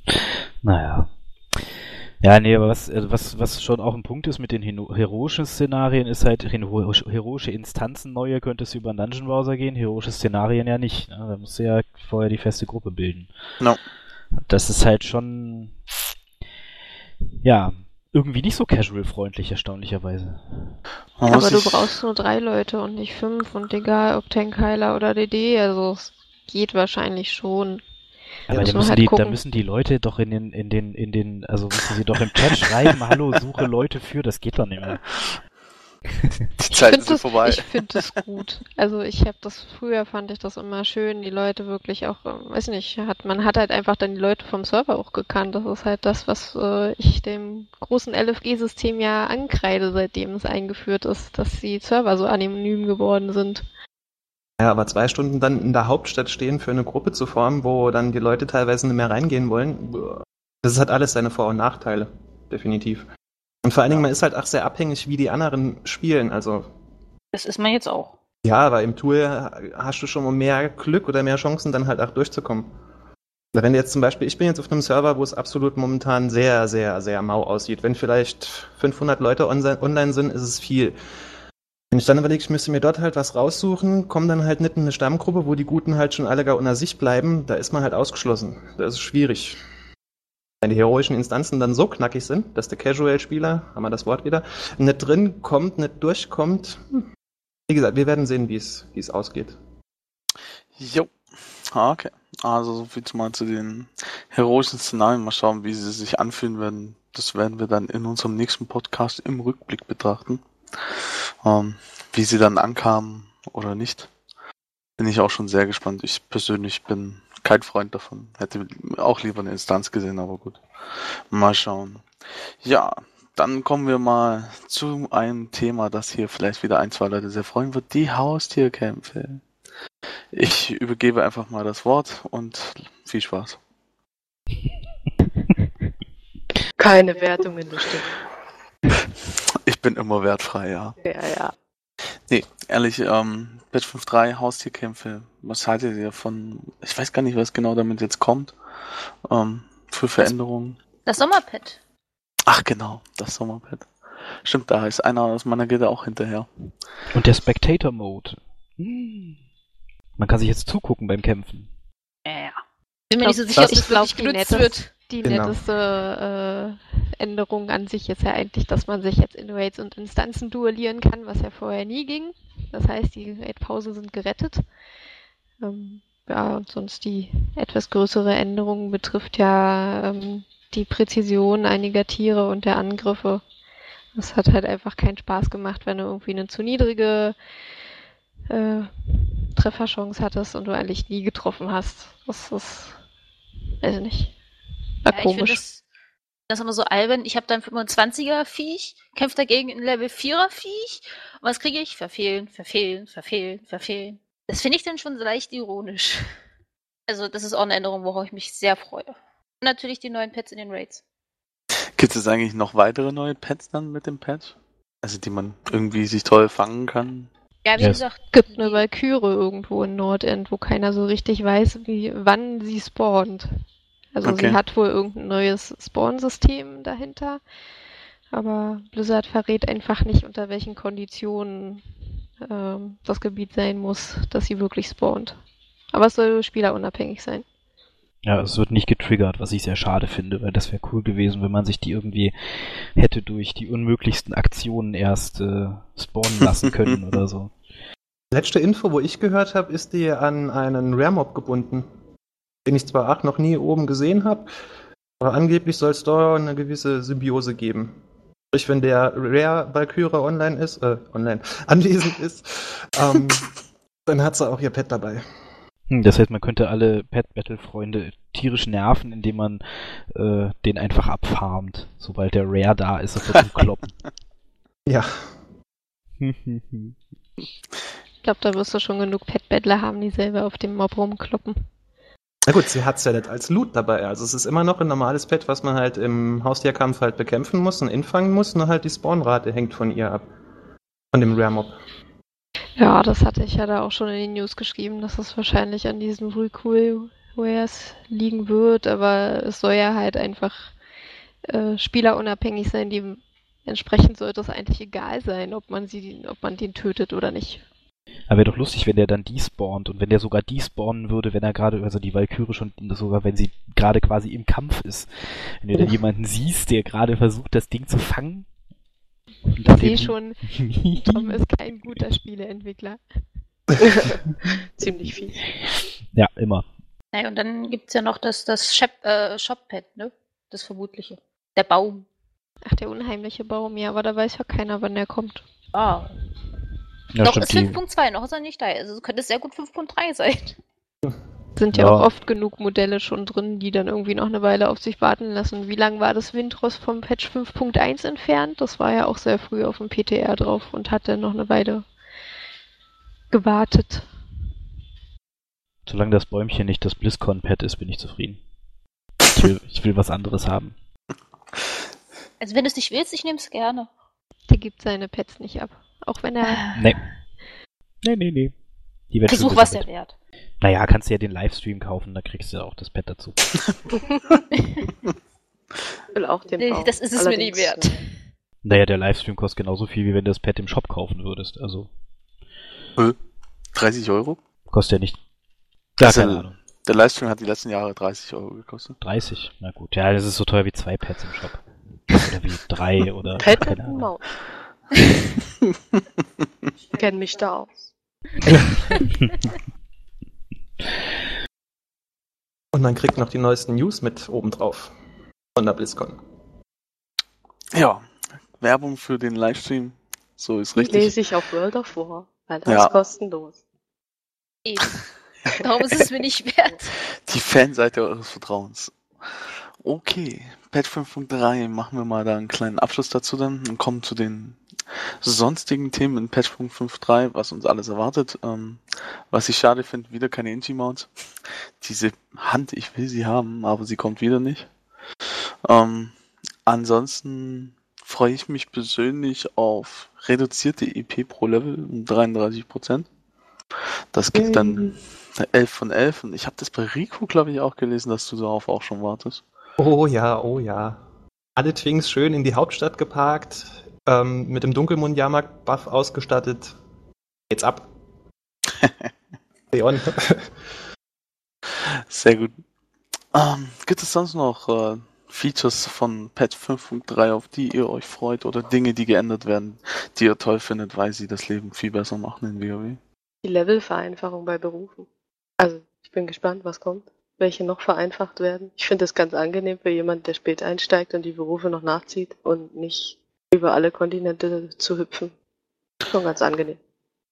naja. Ja, nee, aber was, äh, was, was schon auch ein Punkt ist mit den heroischen Szenarien, ist halt, heroische Instanzen neue könntest du über einen Dungeon Browser gehen, heroische Szenarien ja nicht. Ne? Da musst du ja vorher die feste Gruppe bilden. No. Das ist halt schon, ja, irgendwie nicht so casual-freundlich, erstaunlicherweise. Aber du brauchst nur drei Leute und nicht fünf und egal ob Tankheiler oder DD, also es geht wahrscheinlich schon. Aber da müssen, halt die, da müssen die Leute doch in den, in den, in den, also müssen sie doch im Chat schreiben, hallo, suche Leute für, das geht doch nicht mehr. Die Zeiten sind das, vorbei. Ich finde das gut. Also ich habe das früher fand ich das immer schön, die Leute wirklich auch, äh, weiß nicht, hat man hat halt einfach dann die Leute vom Server auch gekannt. Das ist halt das, was äh, ich dem großen LFG-System ja ankreide, seitdem es eingeführt ist, dass die Server so anonym geworden sind. Ja, aber zwei Stunden dann in der Hauptstadt stehen für eine Gruppe zu formen, wo dann die Leute teilweise nicht mehr reingehen wollen, das hat alles seine Vor- und Nachteile. Definitiv. Und vor allen Dingen, man ist halt auch sehr abhängig, wie die anderen spielen. Also. Das ist man jetzt auch. Ja, aber im Tool hast du schon mal mehr Glück oder mehr Chancen, dann halt auch durchzukommen. Wenn jetzt zum Beispiel, ich bin jetzt auf einem Server, wo es absolut momentan sehr, sehr, sehr mau aussieht. Wenn vielleicht 500 Leute online sind, ist es viel. Wenn ich dann überlege, ich müsste mir dort halt was raussuchen, komme dann halt nicht in eine Stammgruppe, wo die Guten halt schon alle gar unter sich bleiben, da ist man halt ausgeschlossen. Das ist schwierig wenn die heroischen Instanzen dann so knackig sind, dass der Casual-Spieler, haben wir das Wort wieder, nicht drin kommt, nicht durchkommt. Wie gesagt, wir werden sehen, wie es, wie es ausgeht. Jo. Ah, okay. Also so viel mal zu den heroischen Szenarien. Mal schauen, wie sie sich anfühlen werden. Das werden wir dann in unserem nächsten Podcast im Rückblick betrachten. Ähm, wie sie dann ankamen oder nicht. Bin ich auch schon sehr gespannt. Ich persönlich bin kein Freund davon. Hätte auch lieber eine Instanz gesehen, aber gut. Mal schauen. Ja, dann kommen wir mal zu einem Thema, das hier vielleicht wieder ein, zwei Leute sehr freuen wird. Die Haustierkämpfe. Ich übergebe einfach mal das Wort und viel Spaß. Keine Wertung in der Stimme. Ich bin immer wertfrei, ja. Ja, ja. Nee, ehrlich, ähm, Patch 5.3, Haustierkämpfe, was haltet ihr von, ich weiß gar nicht, was genau damit jetzt kommt, ähm, für Veränderungen? Das Sommerpad. Ach genau, das Sommerpad. Stimmt, da ist einer aus meiner Gilde auch hinterher. Und der Spectator Mode. Hm. Man kann sich jetzt zugucken beim Kämpfen. Ja. Bin mir nicht so sicher, dass das wirklich genutzt wird. Die genau. netteste äh, Änderung an sich ist ja eigentlich, dass man sich jetzt in Raids und Instanzen duellieren kann, was ja vorher nie ging. Das heißt, die Raid-Pausen sind gerettet. Ähm, ja, und sonst die etwas größere Änderung betrifft ja ähm, die Präzision einiger Tiere und der Angriffe. Das hat halt einfach keinen Spaß gemacht, wenn du irgendwie eine zu niedrige äh, Trefferchance hattest und du eigentlich nie getroffen hast. Das ist, weiß ich nicht. War ja, komisch. Das, ist immer so albern. Ich habe dann 25er Viech, kämpfe dagegen ein Level 4er Viech. Und was kriege ich? Verfehlen, verfehlen, verfehlen, verfehlen. Das finde ich dann schon leicht ironisch. Also, das ist auch eine Änderung, worauf ich mich sehr freue. Und natürlich die neuen Pets in den Raids. Gibt es eigentlich noch weitere neue Pets dann mit dem Patch? Also, die man irgendwie sich toll fangen kann? Ja, wie yes. gesagt. Es gibt eine Valkyrie irgendwo in Nordend, wo keiner so richtig weiß, wie, wann sie spawnt. Also okay. sie hat wohl irgendein neues Spawn-System dahinter. Aber Blizzard verrät einfach nicht, unter welchen Konditionen ähm, das Gebiet sein muss, dass sie wirklich spawnt. Aber es soll spielerunabhängig sein. Ja, es wird nicht getriggert, was ich sehr schade finde, weil das wäre cool gewesen, wenn man sich die irgendwie hätte durch die unmöglichsten Aktionen erst äh, spawnen lassen können oder so. Letzte Info, wo ich gehört habe, ist die an einen Rare-Mob gebunden. Den ich zwar auch noch nie oben gesehen habe, aber angeblich soll es da eine gewisse Symbiose geben. Sprich, wenn der Rare Valkyrie online ist, äh, online, anwesend ist, ähm, dann hat sie auch ihr Pet dabei. Hm, Das heißt, man könnte alle Pet-Battle-Freunde tierisch nerven, indem man äh, den einfach abfarmt, sobald der Rare da ist, sofort zum Kloppen. Ja. Ich glaube, da wirst du schon genug Pet-Battler haben, die selber auf dem Mob rumkloppen. Na gut, sie hat es ja nicht als Loot dabei. Also es ist immer noch ein normales Pet, was man halt im Haustierkampf halt bekämpfen muss und infangen muss, nur halt die Spawnrate hängt von ihr ab. Von dem Rare Mob. Ja, das hatte ich ja da auch schon in den News geschrieben, dass es wahrscheinlich an diesem Recool Wares liegen wird, aber es soll ja halt einfach äh, spielerunabhängig sein, die entsprechend sollte es eigentlich egal sein, ob man sie, ob man den tötet oder nicht. Aber wäre doch lustig, wenn der dann despawnt und wenn der sogar despawnen würde, wenn er gerade, also die Valkyrie schon, sogar wenn sie gerade quasi im Kampf ist. Wenn du dann jemanden siehst, der gerade versucht, das Ding zu fangen. und Ich sehe schon, Tom ist kein guter Spieleentwickler. Ziemlich fies. Ja, immer. Naja, und dann gibt's ja noch das, das Shop, äh, Shop-Pad, ne? Das Vermutliche. Der Baum. Ach, der unheimliche Baum, ja, aber da weiß ja keiner, wann der kommt. Ah. Ja, noch stimmt, ist die, 5.2, noch ist er nicht da. Also könnte es sehr gut 5.3 sein. Sind ja, Ja. auch oft genug Modelle schon drin, die dann irgendwie noch eine Weile auf sich warten lassen. Wie lang war das Windross vom Patch 5.1 entfernt? Das war ja auch sehr früh auf dem PTR drauf und hat dann noch eine Weile gewartet. solange das Bäumchen nicht das BlizzCon-Pad ist, bin ich zufrieden. Ich will, ich will was anderes haben. Also wenn du es nicht willst, ich nehme es gerne. Der gibt seine Pets nicht ab. Auch wenn er. Nee. Nee, nee, nee. Die wird Versuch was der wert. Naja, kannst du ja den Livestream kaufen, da kriegst du ja auch das Pad dazu. Ich will auch den Nee, Baum. das ist es mir nie Allerdings, wert. äh, Naja, der Livestream kostet genauso viel, wie wenn du das Pad im Shop kaufen würdest. Also 30 Euro? kostet ja nicht. Ja, Also, keine Ahnung. Der Livestream hat die letzten Jahre 30 Euro gekostet. 30? Na gut. Ja, das ist so teuer wie zwei Pads im Shop. Oder wie drei oder. Pet keine und Ahnung. Maus. Ich kenne mich da aus. Und man kriegt noch die neuesten News mit obendrauf. Von der BlizzCon. Ja, Werbung für den Livestream. So ist Die richtig. lese ich auf World of War, weil das Ja. ist kostenlos. Eben. Darum ist es mir nicht wert. Die Fanseite eures Vertrauens. Okay, Patch 5.3 machen wir mal da einen kleinen Abschluss dazu dann und kommen zu den sonstigen Themen in Patch 5.3, was uns alles erwartet. Ähm, was ich schade finde, wieder keine Inchi-Mounts. Diese Hand, ich will sie haben, aber sie kommt wieder nicht. Ähm, ansonsten freue ich mich persönlich auf reduzierte EP pro Level um 33%. Das gibt dann 11 von 11 und ich habe das bei Rico, glaube ich, auch gelesen, dass du darauf auch schon wartest. Oh ja, oh ja. Alle Twings schön in die Hauptstadt geparkt, ähm, mit dem Dunkelmond-Jahrmarkt-Buff ausgestattet. Geht's ab. Leon. Sehr gut. Ähm, gibt es sonst noch äh, Features von Patch 5.3, auf die ihr euch freut oder Dinge, die geändert werden, die ihr toll findet, weil sie das Leben viel besser machen in WoW? Die Levelvereinfachung bei Berufen. Also, ich bin gespannt, was kommt. Welche noch vereinfacht werden. Ich finde es ganz angenehm für jemanden, der spät einsteigt und die Berufe noch nachzieht und nicht über alle Kontinente zu hüpfen. Schon ganz angenehm.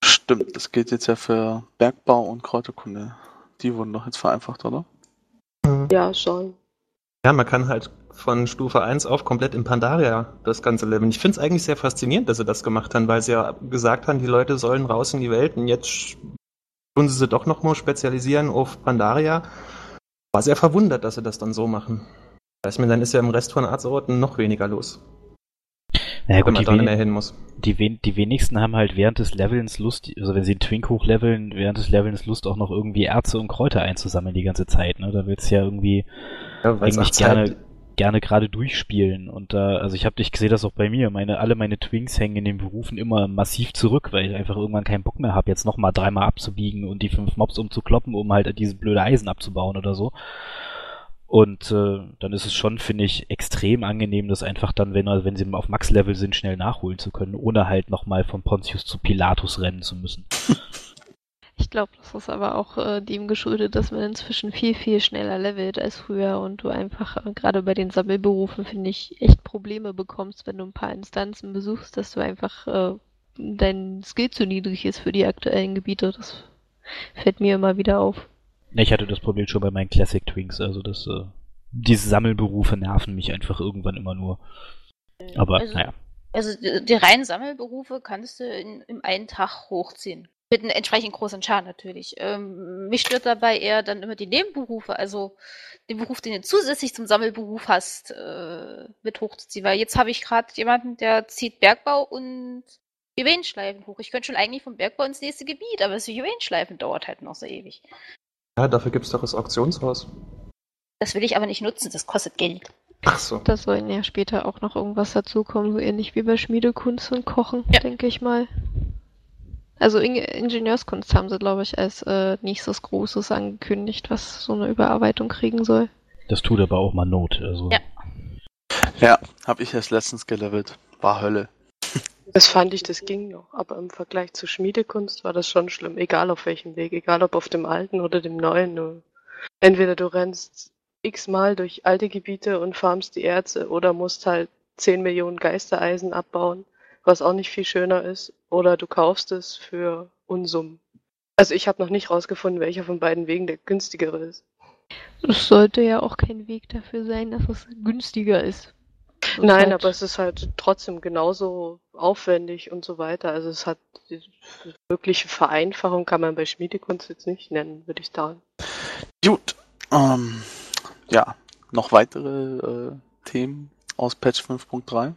Stimmt, das gilt jetzt ja für Bergbau und Kräuterkunde. Die wurden doch jetzt vereinfacht, oder? Ja, schon. Ja, man kann halt von Stufe 1 auf komplett in Pandaria das ganze leveln. Ich finde es eigentlich sehr faszinierend, dass sie das gemacht haben, weil sie ja gesagt haben, die Leute sollen raus in die Welt und jetzt tun sie sie doch noch mal spezialisieren auf Pandaria. War sehr verwundert, dass sie das dann so machen. Weiß mir, dann ist ja im Rest von Azeroth noch weniger los, Naja, wenn gut, man die, da nicht mehr hin muss. die, wen die wenigsten haben halt während des Levelns Lust, also wenn sie einen Twink hochleveln, während des Levelns Lust auch noch irgendwie Erze und Kräuter einzusammeln die ganze Zeit, ne? Da willst du ja irgendwie Ja, eigentlich auch Zeit- gerne, gerade durchspielen. Und da, also ich habe ich sehe das auch bei mir. Meine, alle meine Twinks hängen in den Berufen immer massiv zurück, weil ich einfach irgendwann keinen Bock mehr habe, jetzt nochmal dreimal abzubiegen und die fünf Mobs umzukloppen, um halt diese blöde Eisen abzubauen oder so. Und äh, dann ist es schon, finde ich, extrem angenehm, das einfach dann, wenn, wenn sie auf Max-Level sind, schnell nachholen zu können, ohne halt nochmal von Pontius zu Pilatus rennen zu müssen. Ich glaube, das ist aber auch äh, dem geschuldet, dass man inzwischen viel, viel schneller levelt als früher und du einfach, äh, gerade bei den Sammelberufen, finde ich, echt Probleme bekommst, wenn du ein paar Instanzen besuchst, dass du einfach äh, dein Skill zu niedrig ist für die aktuellen Gebiete. Das fällt mir immer wieder auf. Ich hatte das Problem schon bei meinen Classic Twinks, also das, äh, diese Sammelberufe nerven mich einfach irgendwann immer nur. Aber also, naja. Also die, die reinen Sammelberufe kannst du in, im einen Tag hochziehen. Mit einem entsprechend großen Char natürlich. Ähm, mich stört dabei eher dann immer die Nebenberufe, also den Beruf, den du zusätzlich zum Sammelberuf hast, äh, mit hochzuziehen. Weil jetzt habe ich gerade jemanden, der zieht Bergbau und Juwelenschleifen hoch. Ich könnte schon eigentlich vom Bergbau ins nächste Gebiet, aber das Juwelenschleifen dauert halt noch so ewig. Ja, dafür gibt es doch das Auktionshaus. Das will ich aber nicht nutzen, das kostet Geld. Ach so. Da sollen ja später auch noch irgendwas dazukommen, so ähnlich wie bei Schmiedekunst und Kochen, Ja. denke ich mal. Also In Ingenieurskunst haben sie, glaube ich, als äh, nächstes Großes angekündigt, was so eine Überarbeitung kriegen soll. Das tut aber auch mal Not. Also. Ja. Ja, habe ich erst letztens gelevelt. War Hölle. Das fand ich, das ging noch. Aber im Vergleich zur Schmiedekunst war das schon schlimm. Egal auf welchem Weg. Egal ob auf dem alten oder dem neuen. Nur entweder du rennst x-mal durch alte Gebiete und farmst die Erze oder musst halt 10 Millionen Geistereisen abbauen, was auch nicht viel schöner ist. Oder du kaufst es für Unsummen. Also ich habe noch nicht rausgefunden, welcher von beiden Wegen der günstigere ist. Es sollte ja auch kein Weg dafür sein, dass es günstiger ist. Das Nein, halt- aber es ist halt trotzdem genauso aufwendig und so weiter. Also es hat die wirkliche Vereinfachung kann man bei Schmiedekunst jetzt nicht nennen, würde ich sagen. Gut. Ähm, ja, noch weitere äh, Themen aus Patch 5.3?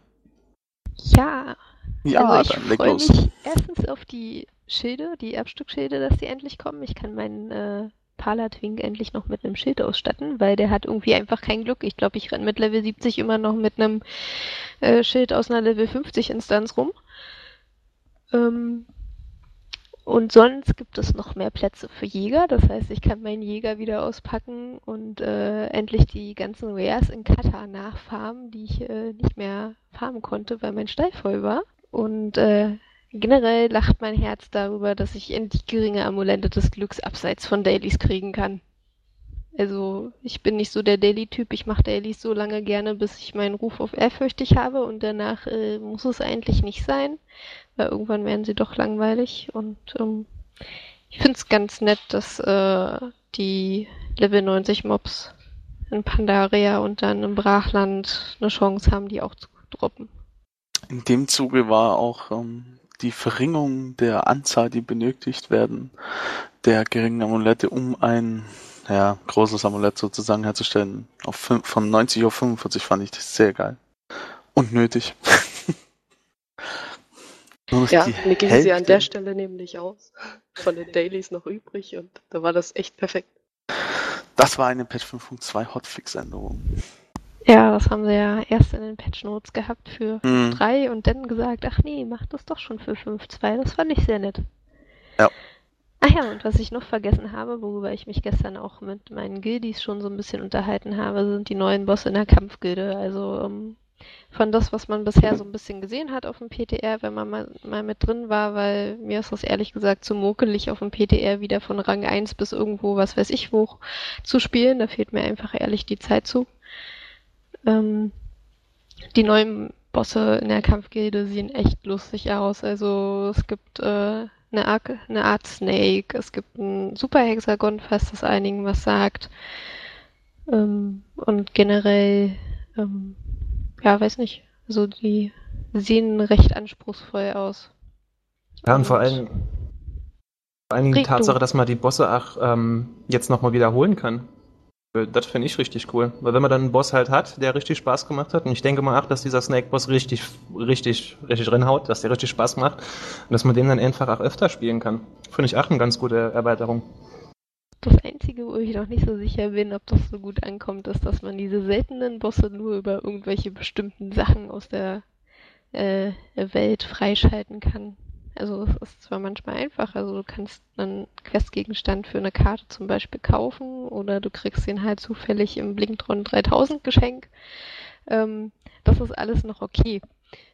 Ja, Ja, also dann ich leg freue los. mich erstens auf die Schilde, die Erbstückschilde, dass die endlich kommen. Ich kann meinen äh, Palatwink endlich noch mit einem Schild ausstatten, weil der hat irgendwie einfach kein Glück. Ich glaube, ich renne mit Level 70 immer noch mit einem äh, Schild aus einer Level 50 Instanz rum. Ähm, und sonst gibt es noch mehr Plätze für Jäger. Das heißt, ich kann meinen Jäger wieder auspacken und äh, endlich die ganzen Rares in Kata nachfarmen, die ich äh, nicht mehr farmen konnte, weil mein Stall voll war. Und äh, generell lacht mein Herz darüber, dass ich endlich geringe Amulette des Glücks abseits von Dailies kriegen kann. Also ich bin nicht so der Daily-Typ. Ich mache Dailies so lange gerne, bis ich meinen Ruf auf ehrfürchtig habe und danach äh, muss es eigentlich nicht sein, weil irgendwann werden sie doch langweilig und ähm, ich finde es ganz nett, dass äh, die Level 90 Mobs in Pandaria und dann im Brachland eine Chance haben, die auch zu droppen. In dem Zuge war auch ähm, die Verringerung der Anzahl, die benötigt werden, der geringen Amulette, um ein ja, großes Amulett sozusagen herzustellen. Auf fün- von 90 auf 45 fand ich das sehr geil. Und nötig. Ja, mir ging sie an Hälfte. der Stelle nämlich aus. Von den Dailies noch übrig und da war das echt perfekt. Das war eine Patch 5.2 Hotfix-Änderung. Ja, das haben sie ja erst in den Patch Notes gehabt für Hm. 3 und dann gesagt, ach nee, macht das doch schon für 5.2. Das fand ich sehr nett. Ja. Ach ja, und was ich noch vergessen habe, worüber ich mich gestern auch mit meinen Guildies schon so ein bisschen unterhalten habe, sind die neuen Bosse in der Kampfgilde. Also ähm, von das, was man bisher so ein bisschen gesehen hat auf dem PTR, wenn man mal, mal mit drin war, weil mir ist das ehrlich gesagt zu muckelig auf dem PTR wieder von Rang 1 bis irgendwo, was weiß ich wo, zu spielen. Da fehlt mir einfach ehrlich die Zeit zu. Ähm, die neuen Bosse in der Kampfgilde sehen echt lustig aus. Also es gibt äh, eine, Art, eine Art Snake, es gibt ein Super Hexagon, falls das einigen was sagt. Ähm, und generell, ähm, ja, weiß nicht. Also die sehen recht anspruchsvoll aus. Ja, und vor allem, vor allen Dingen die. Tatsache, dass man die Bosse auch ähm, jetzt nochmal wiederholen kann. Äh, Das finde ich richtig cool. Weil wenn man dann einen Boss halt hat, der richtig Spaß gemacht hat, und ich denke mal auch, dass dieser Snake-Boss richtig, richtig, richtig reinhaut, dass der richtig Spaß macht, und dass man den dann einfach auch öfter spielen kann. Finde ich auch eine ganz gute Erweiterung. Das Einzige, wo ich noch nicht so sicher bin, ob das so gut ankommt, ist, dass man diese seltenen Bosse nur über irgendwelche bestimmten Sachen aus der äh, Welt freischalten kann. Also es ist zwar manchmal einfach, also du kannst einen Questgegenstand für eine Karte zum Beispiel kaufen oder du kriegst ihn halt zufällig im Blinktron 3000 Geschenk. Ähm, das ist alles noch okay.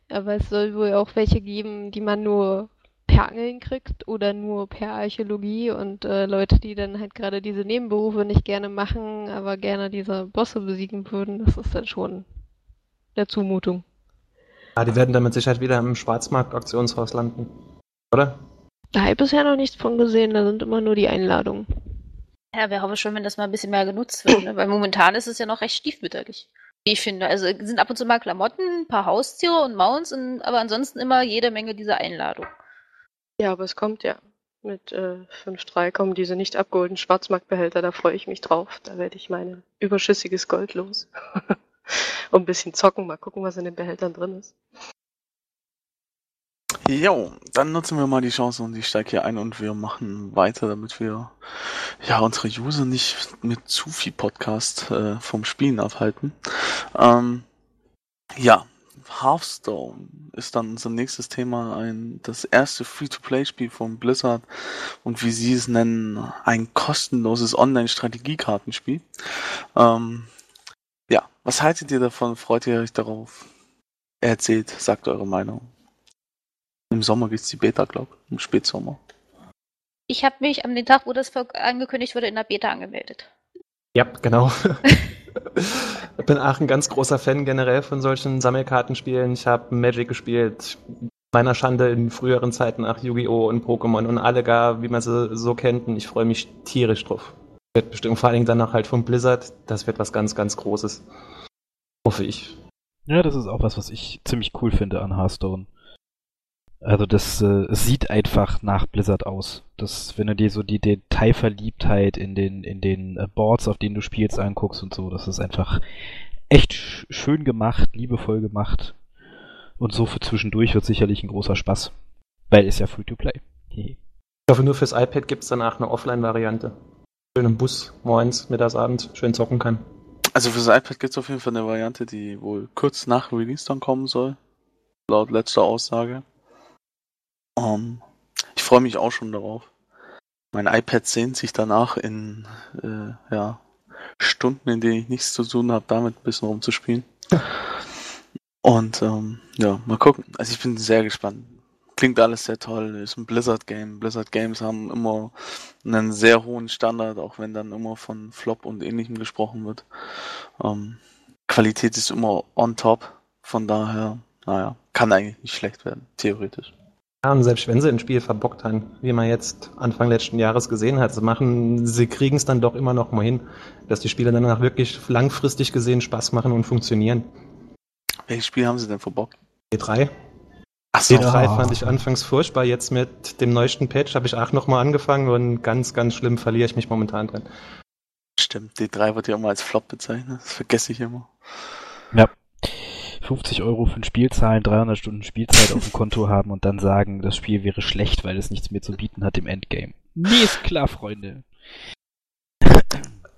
Aber es soll wohl auch welche geben, die man nur per Angeln kriegt oder nur per Archäologie und äh, Leute, die dann halt gerade diese Nebenberufe nicht gerne machen, aber gerne diese Bosse besiegen würden, das ist dann schon eine Zumutung. Ah, die werden dann mit Sicherheit wieder im Schwarzmarkt-Auktionshaus landen. Oder? Da habe ich bisher noch nichts von gesehen, da sind immer nur die Einladungen. Ja, wäre aber schon, wenn das mal ein bisschen mehr genutzt wird, ne? weil momentan ist es ja noch recht stiefmütterlich. Wie ich finde. Also es sind ab und zu mal Klamotten, ein paar Haustiere und Mounts, und, aber ansonsten immer jede Menge dieser Einladung. Ja, aber es kommt ja. Mit äh, 5.3 kommen diese nicht abgeholten Schwarzmarktbehälter, da freue ich mich drauf. Da werde ich mein überschüssiges Gold los. Und ein bisschen zocken, mal gucken, was in den Behältern drin ist. Jo, dann nutzen wir mal die Chance und ich steige hier ein und wir machen weiter, damit wir ja unsere User nicht mit zu viel Podcast äh, vom Spielen abhalten. Ähm, ja, Hearthstone ist dann unser nächstes Thema, ein das erste Free-to-Play-Spiel von Blizzard und wie sie es nennen, ein kostenloses Online-Strategiekartenspiel. Ähm, ja, was haltet ihr davon? Freut ihr euch darauf? Erzählt, sagt eure Meinung. Im Sommer gibt's die Beta, glaube ich, im Spätsommer. Ich habe mich am den Tag, wo das angekündigt wurde, in der Beta angemeldet. Ja, genau. ich bin auch ein ganz großer Fan generell von solchen Sammelkartenspielen. Ich habe Magic gespielt, meiner Schande in früheren Zeiten auch Yu-Gi-Oh! und Pokémon und alle gar, wie man sie so kennt. Und ich freue mich tierisch drauf. Wird bestimmt vor allen Dingen danach halt von Blizzard. Das wird was ganz, ganz Großes. Hoffe ich. Ja, das ist auch was, was ich ziemlich cool finde an Hearthstone. Also das äh, sieht einfach nach Blizzard aus. Das, wenn du dir so die Detailverliebtheit in den in den äh, Boards, auf denen du spielst, anguckst und so, das ist einfach echt sch schön gemacht, liebevoll gemacht. Und so für zwischendurch wird sicherlich ein großer Spaß, weil es ja free to play. ich hoffe, nur fürs iPad gibt es danach eine Offline-Variante. Schön im Bus morgens, mittags, abends schön zocken kann. Also fürs iPad gibt es auf jeden Fall eine Variante, die wohl kurz nach Release dann kommen soll. Laut letzter Aussage. Um, ähm, ich freue mich auch schon darauf. Mein iPad sehnt sich danach in äh, ja, Stunden, in denen ich nichts zu tun habe, damit ein bisschen rumzuspielen. Und ähm, ja, mal gucken. Also ich bin sehr gespannt. Klingt alles sehr toll, ist ein Blizzard-Game. Blizzard Games haben immer einen sehr hohen Standard, auch wenn dann immer von Flop und ähnlichem gesprochen wird. Ähm, Qualität ist immer on top, von daher, naja, kann eigentlich nicht schlecht werden, theoretisch. Ja, und selbst wenn sie ein Spiel verbockt haben, wie man jetzt Anfang letzten Jahres gesehen hat, sie machen, sie kriegen es dann doch immer noch mal hin, dass die Spiele danach wirklich langfristig gesehen Spaß machen und funktionieren. Welches Spiel haben sie denn verbockt? E3. Ach so. E3 fand ich anfangs furchtbar. Jetzt mit dem neuesten Patch habe ich auch noch mal angefangen und ganz, ganz schlimm verliere ich mich momentan drin. Stimmt, D3 wird ja immer als Flop bezeichnet. Das vergesse ich immer. Ja. 50 Euro für ein Spiel zahlen, 300 Stunden Spielzeit auf dem Konto haben und dann sagen, das Spiel wäre schlecht, weil es nichts mehr zu bieten hat im Endgame. Nee, ist klar, Freunde.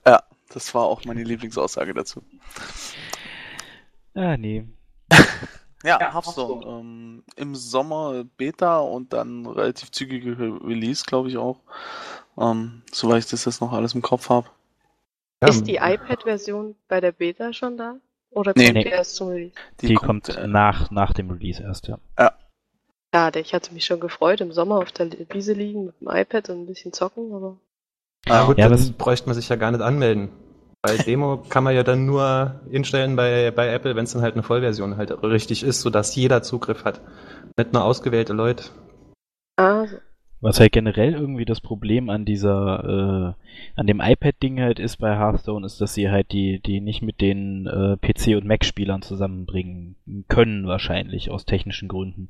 Ja, das war auch meine Lieblingsaussage dazu. Ah, nee. ja, ja Hearthstone. Ähm, Im Sommer Beta und dann relativ zügige Release, glaube ich auch. Ähm, soweit ich das jetzt noch alles im Kopf habe. Ist die iPad-Version bei der Beta schon da? Oder nee, kommt nee. die erst zum Release? Die, die kommt, kommt äh, nach, nach dem Release erst, ja. Ja. Schade, ich hatte mich schon gefreut, im Sommer auf der Wiese liegen mit dem iPad und ein bisschen zocken, aber. Ah, gut, ja, dann bräuchte man sich ja gar nicht anmelden. Bei Demo kann man ja dann nur instellen bei, bei Apple, wenn es dann halt eine Vollversion halt richtig ist, sodass jeder Zugriff hat. Nicht nur ausgewählte Leute. Ah. Was halt generell irgendwie das Problem an dieser, äh, an dem iPad-Ding halt ist bei Hearthstone, ist, dass sie halt die, die nicht mit den äh, PC- und Mac-Spielern zusammenbringen können, wahrscheinlich, aus technischen Gründen.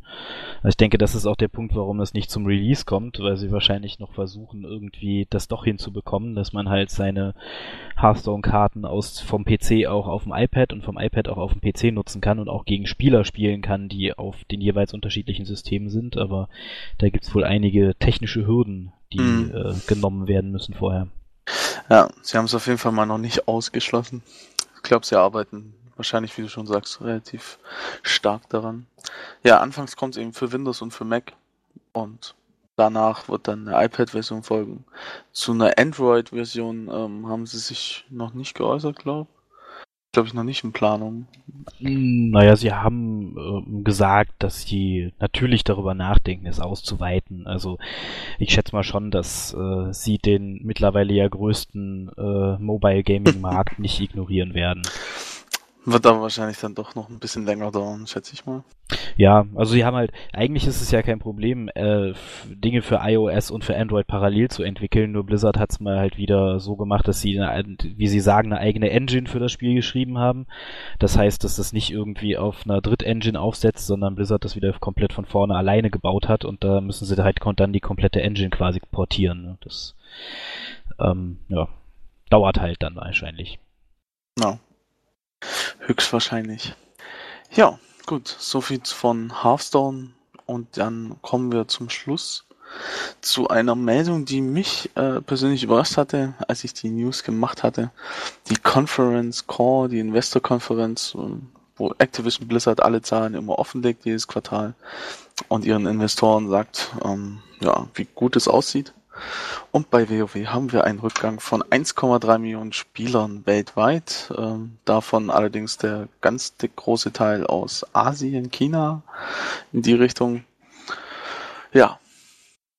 Also ich denke, das ist auch der Punkt, warum es nicht zum Release kommt, weil sie wahrscheinlich noch versuchen, irgendwie das doch hinzubekommen, dass man halt seine Hearthstone-Karten aus vom PC auch auf dem iPad und vom iPad auch auf dem PC nutzen kann und auch gegen Spieler spielen kann, die auf den jeweils unterschiedlichen Systemen sind, aber da gibt's wohl einige technische Hürden, die mhm. äh, genommen werden müssen vorher. Ja, sie haben es auf jeden Fall mal noch nicht ausgeschlossen. Ich glaube, sie arbeiten wahrscheinlich, wie du schon sagst, relativ stark daran. Ja, anfangs kommt es eben für Windows und für Mac. und danach wird dann eine iPad-Version folgen. Zu einer Android-Version ähm, haben sie sich noch nicht geäußert, glaube glaube ich, noch nicht in Planung. Naja, sie haben ähm, gesagt, dass sie natürlich darüber nachdenken, es auszuweiten. Also ich schätze mal schon, dass äh, sie den mittlerweile ja größten äh, Mobile Gaming Markt nicht ignorieren werden. Wird aber wahrscheinlich dann doch noch ein bisschen länger dauern, schätze ich mal. Ja, also sie haben halt, eigentlich ist es ja kein Problem, äh, Dinge für iOS und für Android parallel zu entwickeln, nur Blizzard hat es mal halt wieder so gemacht, dass sie, eine, wie sie sagen, eine eigene Engine für das Spiel geschrieben haben. Das heißt, dass das nicht irgendwie auf einer Dritt-Engine aufsetzt, sondern Blizzard das wieder komplett von vorne alleine gebaut hat und da müssen sie halt dann die komplette Engine quasi portieren. ne? Das ähm, ja, dauert halt dann wahrscheinlich. Ja. Höchstwahrscheinlich. Ja, gut. Soviel von Hearthstone. Und dann kommen wir zum Schluss zu einer Meldung, die mich äh, persönlich überrascht hatte, als ich die News gemacht hatte. Die Conference Core, die Investor-Konferenz, ähm, wo Activision Blizzard alle Zahlen immer offenlegt, jedes Quartal, und ihren Investoren sagt, ähm, ja, wie gut es aussieht. Und bei WoW haben wir einen Rückgang von 1,3 Millionen Spielern weltweit. Ähm, davon allerdings der ganz dick große Teil aus Asien, China in die Richtung. Ja,